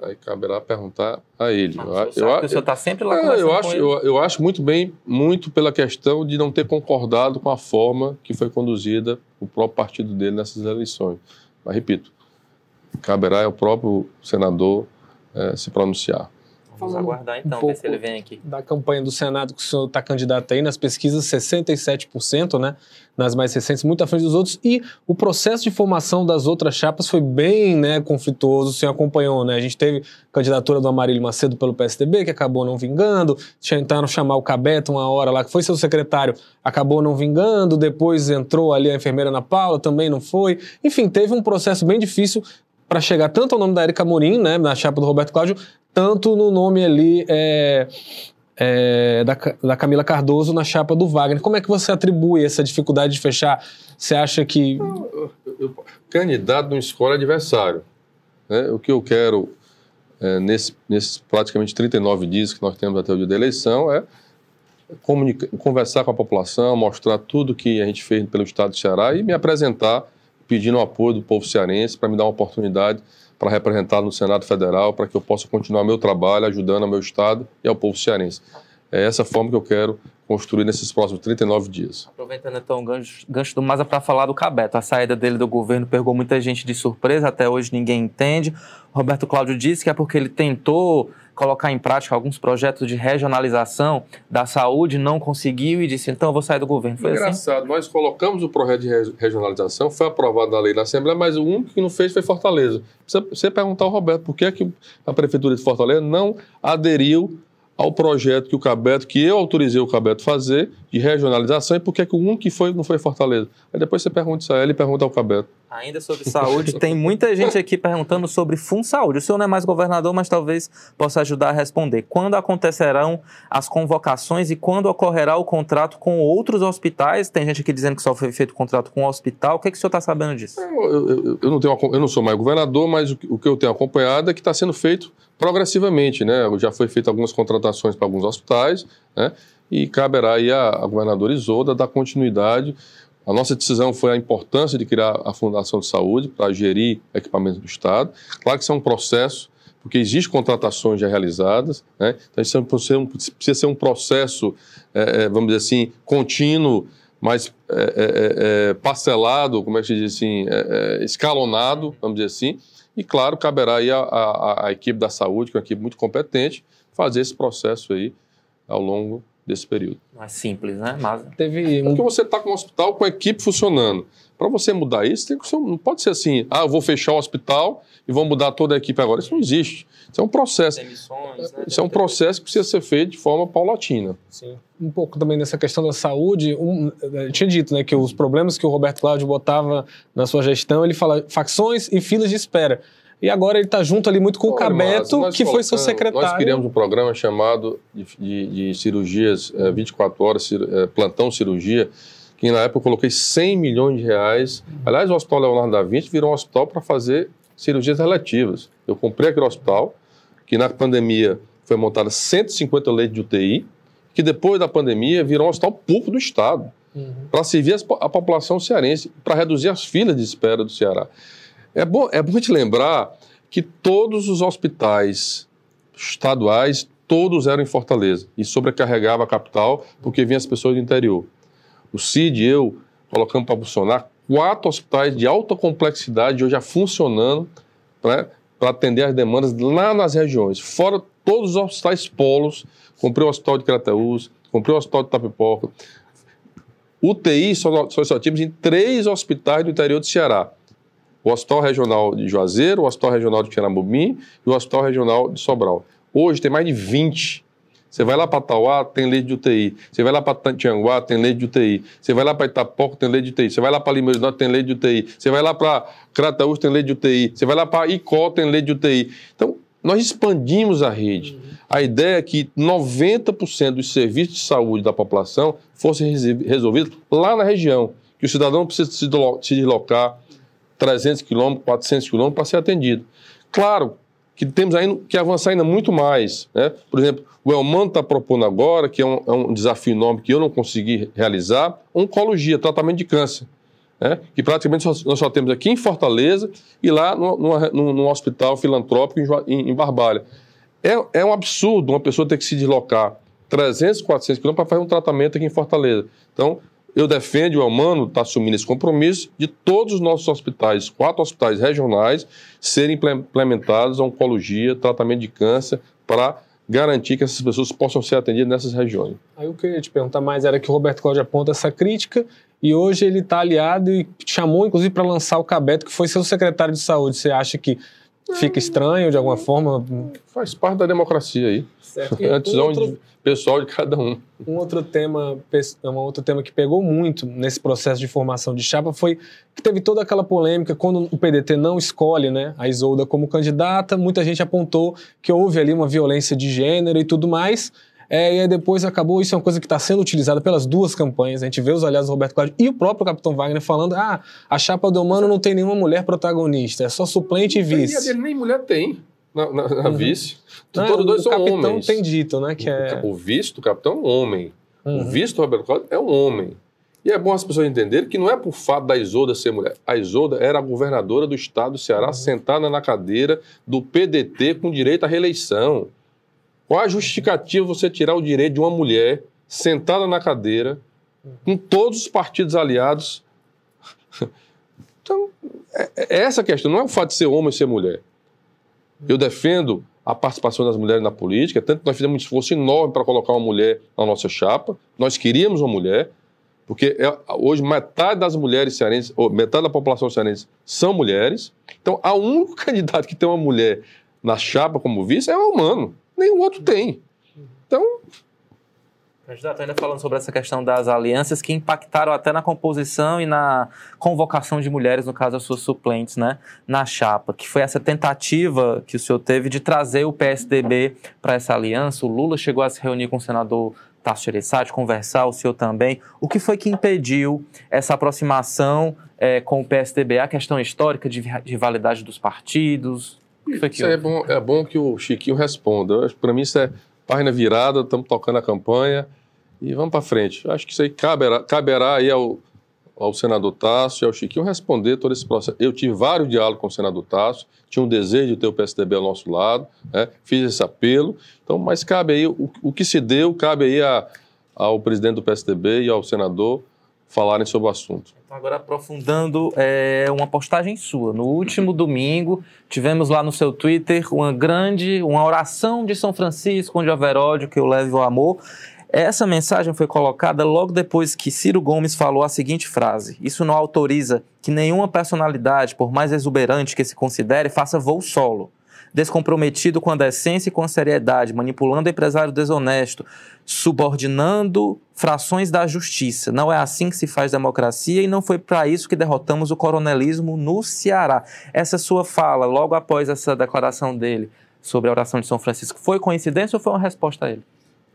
Speaker 4: Aí caberá perguntar a ele.
Speaker 3: Mas
Speaker 4: Eu- eu-
Speaker 3: o senhor está sempre lá
Speaker 4: É, eu,
Speaker 3: com
Speaker 4: acho, eu, eu acho muito bem, muito pela questão de não ter concordado com a forma que foi conduzida o próprio partido dele nessas eleições. Mas, repito, caberá ao próprio senador eh, se pronunciar.
Speaker 3: Vamos aguardar
Speaker 5: um
Speaker 3: então, ver
Speaker 5: pouco
Speaker 3: se ele vem aqui.
Speaker 5: Da campanha do Senado que o senhor está candidato aí, nas pesquisas 67%, né? Nas mais recentes, muito à frente dos outros. E o processo de formação das outras chapas foi bem né, conflituoso, o senhor acompanhou, né? A gente teve candidatura do Amarílio Macedo pelo PSDB, que acabou não vingando. Tentaram chamar o Cabeto uma hora lá, que foi seu secretário, acabou não vingando. Depois entrou ali a enfermeira Ana Paula, também não foi. Enfim, teve um processo bem difícil para chegar tanto ao nome da Erika Morim, né, na chapa do Roberto Cláudio, tanto no nome ali é, é, da, da Camila Cardoso na chapa do Wagner. Como é que você atribui essa dificuldade de fechar? Você acha que.
Speaker 4: Eu- candidato não escolhe adversário. né? O que eu quero, eh, nesse- nesses praticamente 39 dias que nós temos até o dia da eleição, é conversar com a população, mostrar tudo que a gente fez pelo Estado do Ceará e me apresentar pedindo o apoio do povo cearense para me dar uma oportunidade para representar no Senado Federal, para que eu possa continuar meu trabalho ajudando ao meu Estado e ao povo cearense. É essa forma que eu quero construir nesses próximos 39 dias.
Speaker 3: Aproveitando então o gancho, gancho do Maza para falar do Cabeto. A saída dele do governo pegou muita gente de surpresa, até hoje ninguém entende. Roberto Cláudio disse que é porque ele tentou colocar em prática alguns projetos de regionalização da saúde, não conseguiu e disse, então eu vou sair do governo. Foi assim?
Speaker 4: Engraçado, nós colocamos o projeto de re- regionalização, foi aprovado na lei na Assembleia, mas o único que não fez foi Fortaleza. Você perguntar ao Roberto por que, é que a Prefeitura de Fortaleza não aderiu ao projeto que o Cabeto, que eu autorizei o Cabeto fazer, de regionalização, e por que, é que o único que foi não foi Fortaleza. Aí depois você pergunta isso a ele e pergunta ao Cabeto.
Speaker 3: Ainda sobre saúde, tem muita gente aqui perguntando sobre FunSaúde. O senhor não é mais governador, mas talvez possa ajudar a responder. Quando acontecerão as convocações e quando ocorrerá o contrato com outros hospitais? Tem gente aqui dizendo que só foi feito contrato com o hospital. O que, é que o senhor está sabendo disso?
Speaker 4: Eu, eu- eu não tenho, eu não sou mais governador, mas o, o que eu tenho acompanhado é que está sendo feito progressivamente, né? Já foi feito algumas contratações para alguns hospitais, né? E caberá aí a, a governadora Isolda dar continuidade. A nossa decisão foi a importância de criar a Fundação de Saúde para gerir equipamentos do Estado. Claro que isso é um processo, porque existem contratações já realizadas, né? Então isso é um- precisa ser um- processo, eh, eh, vamos dizer assim, contínuo, mas é, é, é, é, parcelado, como é que se diz assim, é, é, escalonado, vamos dizer assim, e claro, caberá aí a, a- a equipe da saúde, que é uma equipe muito competente, fazer esse processo aí ao longo desse período.
Speaker 3: Não é simples, né? Mas
Speaker 5: Teve um
Speaker 4: Porque você está com um hospital com a equipe funcionando. Para você mudar isso, tem que ser, não pode ser assim, ah, eu vou fechar o hospital e vou mudar toda a equipe agora. Isso não existe. Isso é um processo.
Speaker 3: demissões, né?
Speaker 4: Isso é um processo que precisa ser feito de forma paulatina.
Speaker 5: Sim. Um pouco também nessa questão da saúde, um, eu tinha dito né, que os problemas que o Roberto Cláudio botava na sua gestão, ele fala facções e filas de espera. E agora ele está junto ali muito com o
Speaker 4: Olha, Márcio,
Speaker 5: Cabeto, que foi seu secretário.
Speaker 4: Nós criamos um programa chamado de, de- de cirurgias eh, 24 horas, cir- eh, plantão cirurgia, que na época eu coloquei 100 milhões de reais. Aliás, o Hospital Leonardo da Vinci virou um hospital para fazer cirurgias relativas. Eu comprei aquele hospital, que na pandemia foi montada 150 leitos de UTI, que depois da pandemia virou um hospital público do Estado
Speaker 5: Uhum.
Speaker 4: para servir a população cearense, para reduzir as filas de espera do Ceará. É bom, é bom te lembrar que todos os hospitais estaduais, todos eram em Fortaleza e sobrecarregava a capital porque vinham as pessoas do interior. O CID e eu colocamos para funcionar quatro hospitais de alta complexidade hoje já funcionando para atender as demandas lá nas regiões, fora todos os hospitais polos. Comprei o hospital de Crateús, comprei o hospital de Tapipoca, UTI só, só, só tínhamos em três hospitais do interior do Ceará. O Hospital Regional de Juazeiro, o Hospital Regional de Tiramubim e o Hospital Regional de Sobral. Hoje tem mais de 20. Você vai lá para Tauá, tem leite de UTI. Você vai lá para Tianguá, tem leite de UTI. Você vai lá para Itapoca, tem leite de UTI. Você vai lá para Lima do Norte, tem leite de UTI. Você vai lá para Crateús, tem leite de UTI. Você vai lá para Icó, tem leite de UTI. Então, nós expandimos a rede. A ideia é que 90% dos serviços de saúde da população fossem resolvidos lá na região, que o cidadão precisa se deslocar 300 quilômetros, 400 quilômetros para ser atendido. Claro que temos ainda que avançar ainda muito mais. Né? Por exemplo, o Elman está propondo agora, que é um, é um, desafio enorme que eu não consegui realizar, oncologia, tratamento de câncer. Né? Que praticamente nós só, só temos aqui em Fortaleza e lá no, no hospital filantrópico em, em Barbalha. É, é um absurdo uma pessoa ter que se deslocar 300, 400 quilômetros para fazer um tratamento aqui em Fortaleza. Então, eu defendo, o Elmano está assumindo esse compromisso de todos os nossos hospitais, quatro hospitais regionais, serem implementados a oncologia, tratamento de câncer, para garantir que essas pessoas possam ser atendidas nessas regiões.
Speaker 5: Aí o que eu ia te perguntar mais era que o Roberto Cláudio aponta essa crítica e hoje ele está aliado e chamou, inclusive, para lançar o Cabeto, que foi seu secretário de saúde. Você acha que fica estranho de alguma forma?
Speaker 4: Faz parte da democracia aí. Certo. É a decisão outro, pessoal de cada um.
Speaker 5: Um outro tema, um outro tema que pegou muito nesse processo de formação de chapa foi que teve toda aquela polêmica quando o PDT não escolhe né, a Isolda como candidata. Muita gente apontou que houve ali uma violência de gênero e tudo mais. É, e aí depois acabou, isso é uma coisa que está sendo utilizada pelas duas campanhas. A gente vê os aliados do Roberto Cláudio e o próprio Capitão Wagner falando: ah, a chapa do Humano não tem nenhuma mulher protagonista, é só suplente e vice.
Speaker 4: E a dele nem mulher tem na, na, na uhum. vice.
Speaker 5: Não, Todos dois são capitão homens. tem dito, né? Que é...
Speaker 4: O vice do capitão é um homem. Uhum. O vice do Roberto Cláudio é um homem. E é bom as pessoas entenderem que não é por fato da Isolda ser mulher. A Isolda era a governadora do estado do Ceará, uhum. sentada na cadeira do PDT com direito à reeleição. Qual a justificativa você tirar o direito de uma mulher sentada na cadeira, com todos os partidos aliados? Então, é, é essa a questão, não é o fato de ser homem ou ser mulher. Eu defendo a participação das mulheres na política, tanto que nós fizemos um esforço enorme para colocar uma mulher na nossa chapa. Nós queríamos uma mulher, porque é, hoje metade das mulheres cearenses, ou metade da população cearense são mulheres. Então, a único candidato que tem uma mulher na chapa como vice é o humano. Nenhum outro tem. Então,
Speaker 3: Candidato, ainda falando sobre essa questão das alianças que impactaram até na composição e na convocação de mulheres, no caso as suas suplentes, né, na chapa, que foi essa tentativa que o senhor teve de trazer o PSDB para essa aliança. O Lula chegou a se reunir com o senador Tasso Gereissati, conversar, o senhor também. O que foi que impediu essa aproximação é, com o PSDB? A questão histórica de rivalidade dos partidos?
Speaker 4: Isso é bom, é bom que o Chiquinho responda. Para mim isso é página virada, estamos tocando a campanha e vamos para frente. Acho que isso aí caberá, caberá aí ao, ao senador Tasso e ao Chiquinho responder todo esse processo. Eu tive vários diálogos com o senador Tasso, tinha um desejo de ter o PSDB ao nosso lado, né? fiz esse apelo, então, mas cabe aí, o, o que se deu, cabe aí a, ao presidente do PSDB e ao senador falarem sobre o assunto.
Speaker 3: Agora aprofundando é, uma postagem sua. No último domingo, tivemos lá no seu Twitter uma grande, uma oração de São Francisco, onde houver ódio, que eu leve o amor. Essa mensagem foi colocada logo depois que Ciro Gomes falou a seguinte frase: Isso não autoriza que nenhuma personalidade, por mais exuberante que se considere, faça voo solo. Descomprometido com a decência e com a seriedade, manipulando o empresário desonesto, subordinando frações da justiça. Não é assim que se faz democracia e não foi para isso que derrotamos o coronelismo no Ceará. Essa sua fala, logo após essa declaração dele sobre a oração de São Francisco, foi coincidência ou foi uma resposta a ele?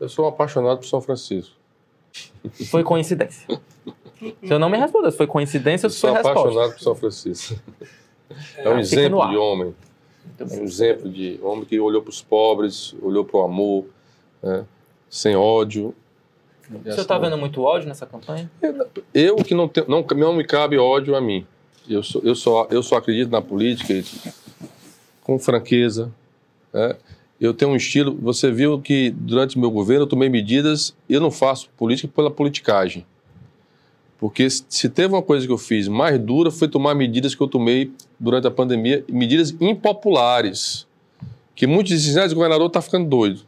Speaker 4: Eu sou apaixonado por São Francisco.
Speaker 3: Foi coincidência. Se eu não me responder, se foi coincidência ou foi resposta.
Speaker 4: Eu sou apaixonado por São Francisco. É um exemplo de homem. É um exemplo de homem que olhou para os pobres, olhou para o amor, né? sem ódio.
Speaker 3: O senhor está vendo muito ódio nessa campanha?
Speaker 4: Eu, eu que não, tenho, não, não me cabe ódio a mim. Eu só, eu só, eu só acredito na política com franqueza. Né? eu tenho um estilo. Você viu que durante meu governo eu tomei medidas. Eu não faço política pela politicagem. Porque se teve uma coisa que eu fiz mais dura foi tomar medidas que eu tomei durante a pandemia, medidas impopulares. Que muitos dizem, ah, o governador está ficando doido.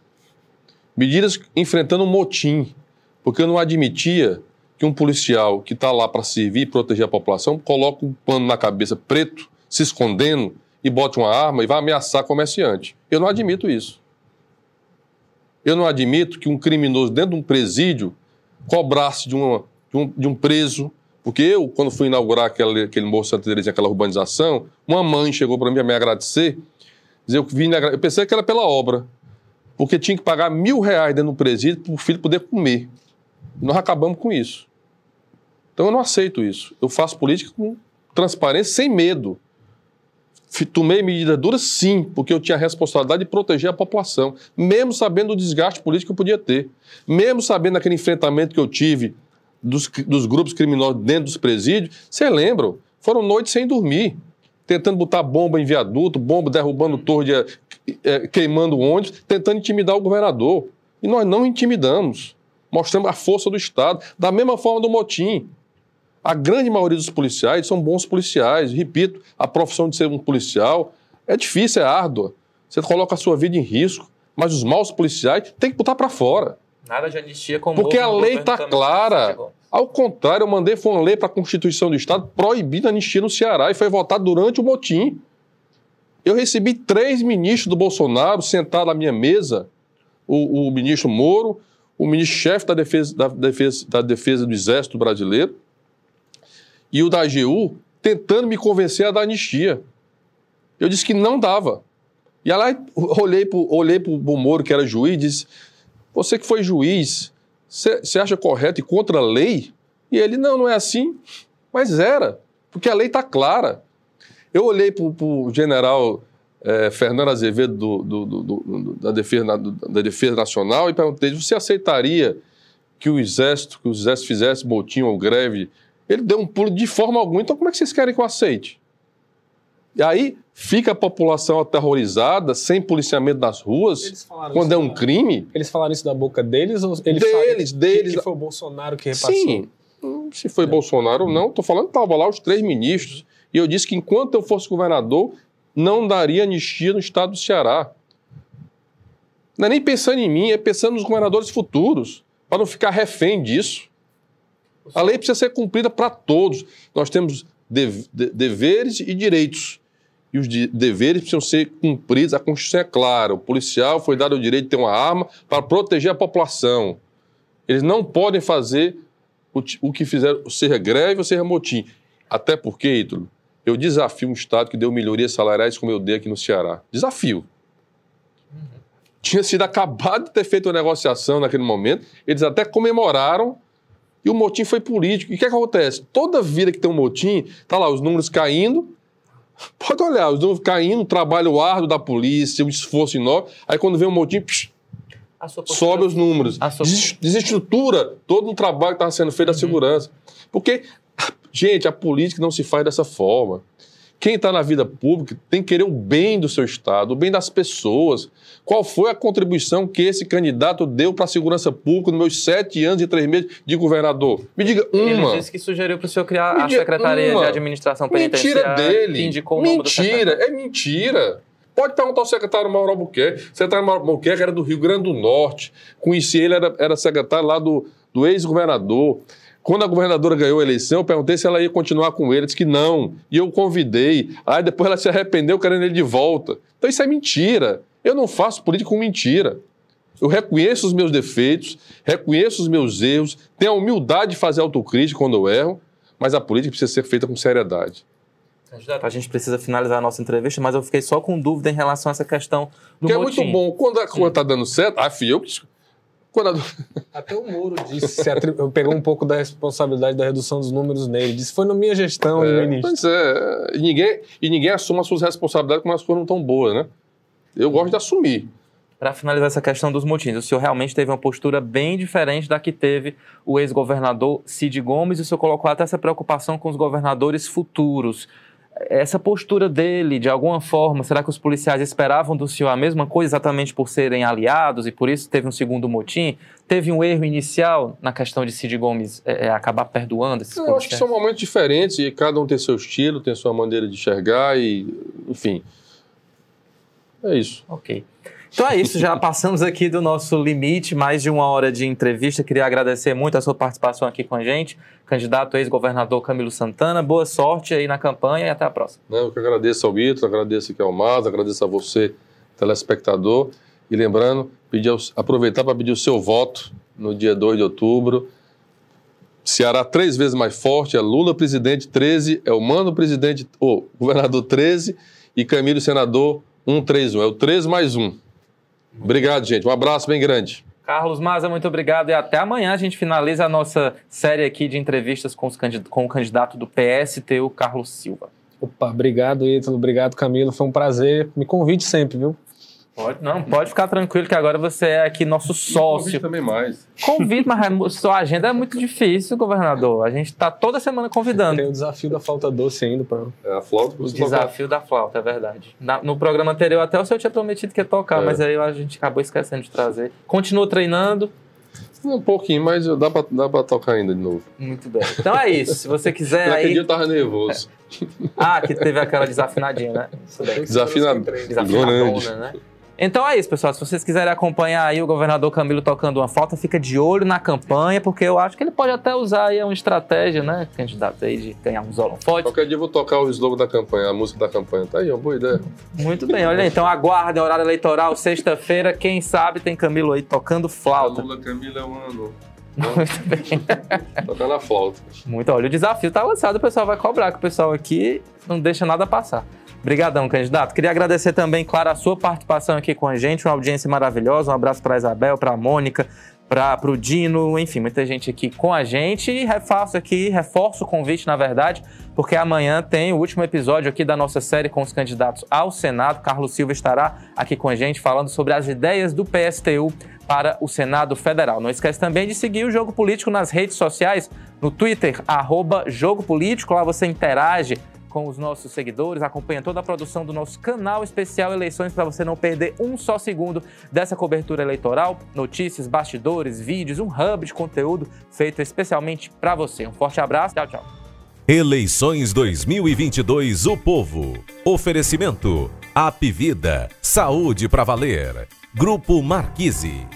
Speaker 4: Medidas enfrentando um motim. Porque eu não admitia que um policial que está lá para servir e proteger a população coloque um pano na cabeça preto, se escondendo e bote uma arma e vá ameaçar comerciante. Eu não admito isso. Eu não admito que um criminoso dentro de um presídio cobrasse de, uma, de, um, de um preso. Porque eu, quando fui inaugurar aquele, aquele Morro Santa Terezinha, aquela urbanização, uma mãe chegou para mim a me agradecer. Dizer, eu, vim, eu pensei que era pela obra. Porque tinha que pagar mil reais dentro do presídio para o filho poder comer. Nós acabamos com isso. Então eu não aceito isso. Eu faço política com transparência sem medo. Tomei medidas duras, sim, porque eu tinha a responsabilidade de proteger a população, mesmo sabendo o desgaste político que eu podia ter, mesmo sabendo aquele enfrentamento que eu tive dos, dos grupos criminosos dentro dos presídios. Você lembra? Foram noites sem dormir, tentando botar bomba em viaduto, bomba derrubando torre, de, é, queimando ônibus, tentando intimidar o governador. E nós não intimidamos. Mostramos a força do Estado, da mesma forma do motim. A grande maioria dos policiais são bons policiais. Repito, a profissão de ser um policial é difícil, é árdua. Você coloca a sua vida em risco, mas os maus policiais têm que botar para fora.
Speaker 3: Nada de anistia como
Speaker 4: Porque a lei está clara. Ao contrário, eu mandei foi uma lei para a Constituição do Estado proibindo a anistia no Ceará e foi votada durante o motim. Eu recebi três ministros do Bolsonaro sentados à minha mesa: o, o ministro Moro, o ministro-chefe da defesa, da, defesa, da defesa do Exército Brasileiro e o da AGU tentando me convencer a dar anistia. Eu disse que não dava. E aí olhei para olhei o Moro, que era juiz, e disse: Você que foi juiz, você acha correto e contra a lei? E ele: Não, não é assim. Mas era, porque a lei está clara. Eu olhei para o general é, Fernando Azevedo do, do, do, da, defesa, da Defesa Nacional e perguntei: Você aceitaria que o Exército, que o Exército fizesse motim ou greve ele deu um pulo de forma alguma, então como é que vocês querem que eu aceite? E aí fica a população aterrorizada, sem policiamento nas ruas, quando é um crime.
Speaker 5: Eles falaram isso da boca deles ou
Speaker 4: eles deles, deles.
Speaker 5: Que foi o Bolsonaro que repassou?
Speaker 4: Sim, hum, se foi é. Bolsonaro ou não, estou falando que estavam lá os três ministros. E eu disse que enquanto eu fosse governador, não daria anistia no estado do Ceará. Não é nem pensando em mim, é pensando nos governadores futuros, para não ficar refém disso. A lei precisa ser cumprida para todos. Nós temos deveres e direitos. E os de deveres precisam ser cumpridos. A Constituição é clara. O policial foi dado o direito de ter uma arma para proteger a população. Eles não podem fazer o, o que fizeram, seja greve ou seja motim. Até porque, Ítalo, eu desafio um Estado que deu melhorias salariais como eu dei aqui no Ceará. Desafio. Uhum. Tinha sido acabado de ter feito uma negociação naquele momento. Eles até comemoraram e o motim foi político. E o que, é que acontece? Toda vida que tem um motim, tá lá os números caindo. Pode olhar, os números caindo, o trabalho árduo da polícia, o esforço enorme. Aí quando vem um motim, psh, sobe os números. Sua... Desestrutura todo o trabalho que estava sendo feito da uhum. segurança. Porque, gente, a política não se faz dessa forma. Quem está na vida pública tem que querer o bem do seu Estado, o bem das pessoas. Qual foi a contribuição que esse candidato deu para a segurança pública nos meus sete anos e três meses de governador? Me diga uma.
Speaker 3: Ele disse que sugeriu para o senhor criar a Secretaria uma. de Administração Penitenciária.
Speaker 4: Mentira dele. indicou mentira, é mentira. Pode perguntar ao secretário Mauro Albuquerque. O secretário Mauro Albuquerque era do Rio Grande do Norte. Conheci ele, era, era secretário lá do, do ex-governador. Quando a governadora ganhou a eleição, eu perguntei se ela ia continuar com ele. Ela disse que não. E eu convidei. Aí depois ela se arrependeu querendo ele de volta. Então isso é mentira. Eu não faço política com mentira. Eu reconheço os meus defeitos, reconheço os meus erros, tenho a humildade de fazer autocrítica quando eu erro, mas a política precisa ser feita com seriedade.
Speaker 3: A gente precisa finalizar a nossa entrevista, mas eu fiquei só com dúvida em relação a essa questão do
Speaker 4: que motim. é muito bom. Quando a coisa está dando certo, ah, fui
Speaker 5: a... Até o Moro disse, pegou um pouco da responsabilidade da redução dos números nele. Disse foi na minha gestão
Speaker 4: é,
Speaker 5: de ministro.
Speaker 4: Pois é, e ninguém, e ninguém assume as suas responsabilidades quando as coisas não estão boas, né? Eu gosto de assumir.
Speaker 3: Para finalizar essa questão dos motins, o senhor realmente teve uma postura bem diferente da que teve o ex-governador Cid Gomes, e o senhor colocou até essa preocupação com os governadores futuros essa postura dele, de alguma forma, será que os policiais esperavam do senhor a mesma coisa exatamente por serem aliados e por isso teve um segundo motim? Teve um erro inicial na questão de Cid Gomes é, é acabar perdoando esses
Speaker 4: Eu acho que são momentos diferentes e cada um tem seu estilo, tem sua maneira de enxergar e, enfim, é isso.
Speaker 3: Ok. Então é isso, já passamos aqui do nosso limite, mais de uma hora de entrevista. Queria agradecer muito a sua participação aqui com a gente, candidato ex-governador Camilo Santana. Boa sorte aí na campanha e até a próxima.
Speaker 4: Eu que agradeço ao Vitor, agradeço aqui ao Mas, agradeço a você, telespectador. E lembrando, pedir, aproveitar para pedir o seu voto no dia 2 de outubro. Ceará três vezes mais forte, é Lula presidente 13, é o Mano presidente, ou governador 13 e Camilo senador 131. É o 3 mais 1. Obrigado, gente. Um abraço bem grande.
Speaker 3: Carlos Maza, muito obrigado e até amanhã a gente finaliza a nossa série aqui de entrevistas com, com o candidato do PSTU, Carlos Silva.
Speaker 5: Opa, obrigado, Ítalo. Obrigado, Camilo. Foi um prazer. Me convide sempre, viu?
Speaker 3: Pode, não, pode ficar tranquilo que agora você é aqui nosso sócio. Convite
Speaker 4: também mais.
Speaker 3: Convite, mas sua agenda é muito difícil, governador. A gente está toda semana convidando.
Speaker 5: Tem o desafio da flauta doce ainda. Pra...
Speaker 4: É a flauta.
Speaker 3: O desafio tocar. da flauta, é verdade. Na, no programa anterior até o senhor tinha prometido que ia tocar, é. mas aí a gente acabou esquecendo de trazer. Continua treinando.
Speaker 4: Um pouquinho, mas dá pra, dá pra tocar ainda de novo.
Speaker 3: Muito bem. Então é isso. Se você quiser.
Speaker 4: Naquele
Speaker 3: aí...
Speaker 4: dia eu tava nervoso.
Speaker 3: ah, que teve aquela desafinadinha, né?
Speaker 4: Desafinadona.
Speaker 3: Desafinadona, né? Então é isso, pessoal. Se vocês quiserem acompanhar aí o governador Camilo tocando uma falta, fica de olho na campanha, porque eu acho que ele pode até usar aí uma estratégia, né, candidato aí, de ganhar uns holofotes.
Speaker 4: Qualquer dia eu vou tocar o slogan da campanha, a música da campanha. Tá aí, uma boa ideia.
Speaker 3: Muito bem, olha aí. Então aguarde horário eleitoral, sexta-feira, quem sabe tem Camilo aí tocando flauta.
Speaker 4: Lula Camilo é um ano.
Speaker 3: Muito bem.
Speaker 4: Tocando a flauta.
Speaker 3: Muito, olha, o desafio tá lançado, o pessoal vai cobrar, que o pessoal aqui não deixa nada passar. Obrigadão, candidato. Queria agradecer também, claro, a sua participação aqui com a gente, uma audiência maravilhosa. Um abraço para Isabel, para a Mônica, para o Dino, enfim, muita gente aqui com a gente. E reforço aqui, reforço o convite, na verdade, porque amanhã tem o último episódio aqui da nossa série com os candidatos ao Senado. Carlos Silva estará aqui com a gente falando sobre as ideias do PSTU para o Senado Federal. Não esquece também de seguir o Jogo Político nas redes sociais, no Twitter, arroba Jogo Político, lá você interage com os nossos seguidores, acompanha toda a produção do nosso canal especial Eleições para você não perder um só segundo dessa cobertura eleitoral, notícias, bastidores, vídeos, um hub de conteúdo feito especialmente para você. Um forte abraço, tchau, tchau.
Speaker 1: Eleições 2022 O Povo. Oferecimento Apvida, saúde para valer. Grupo Marquise.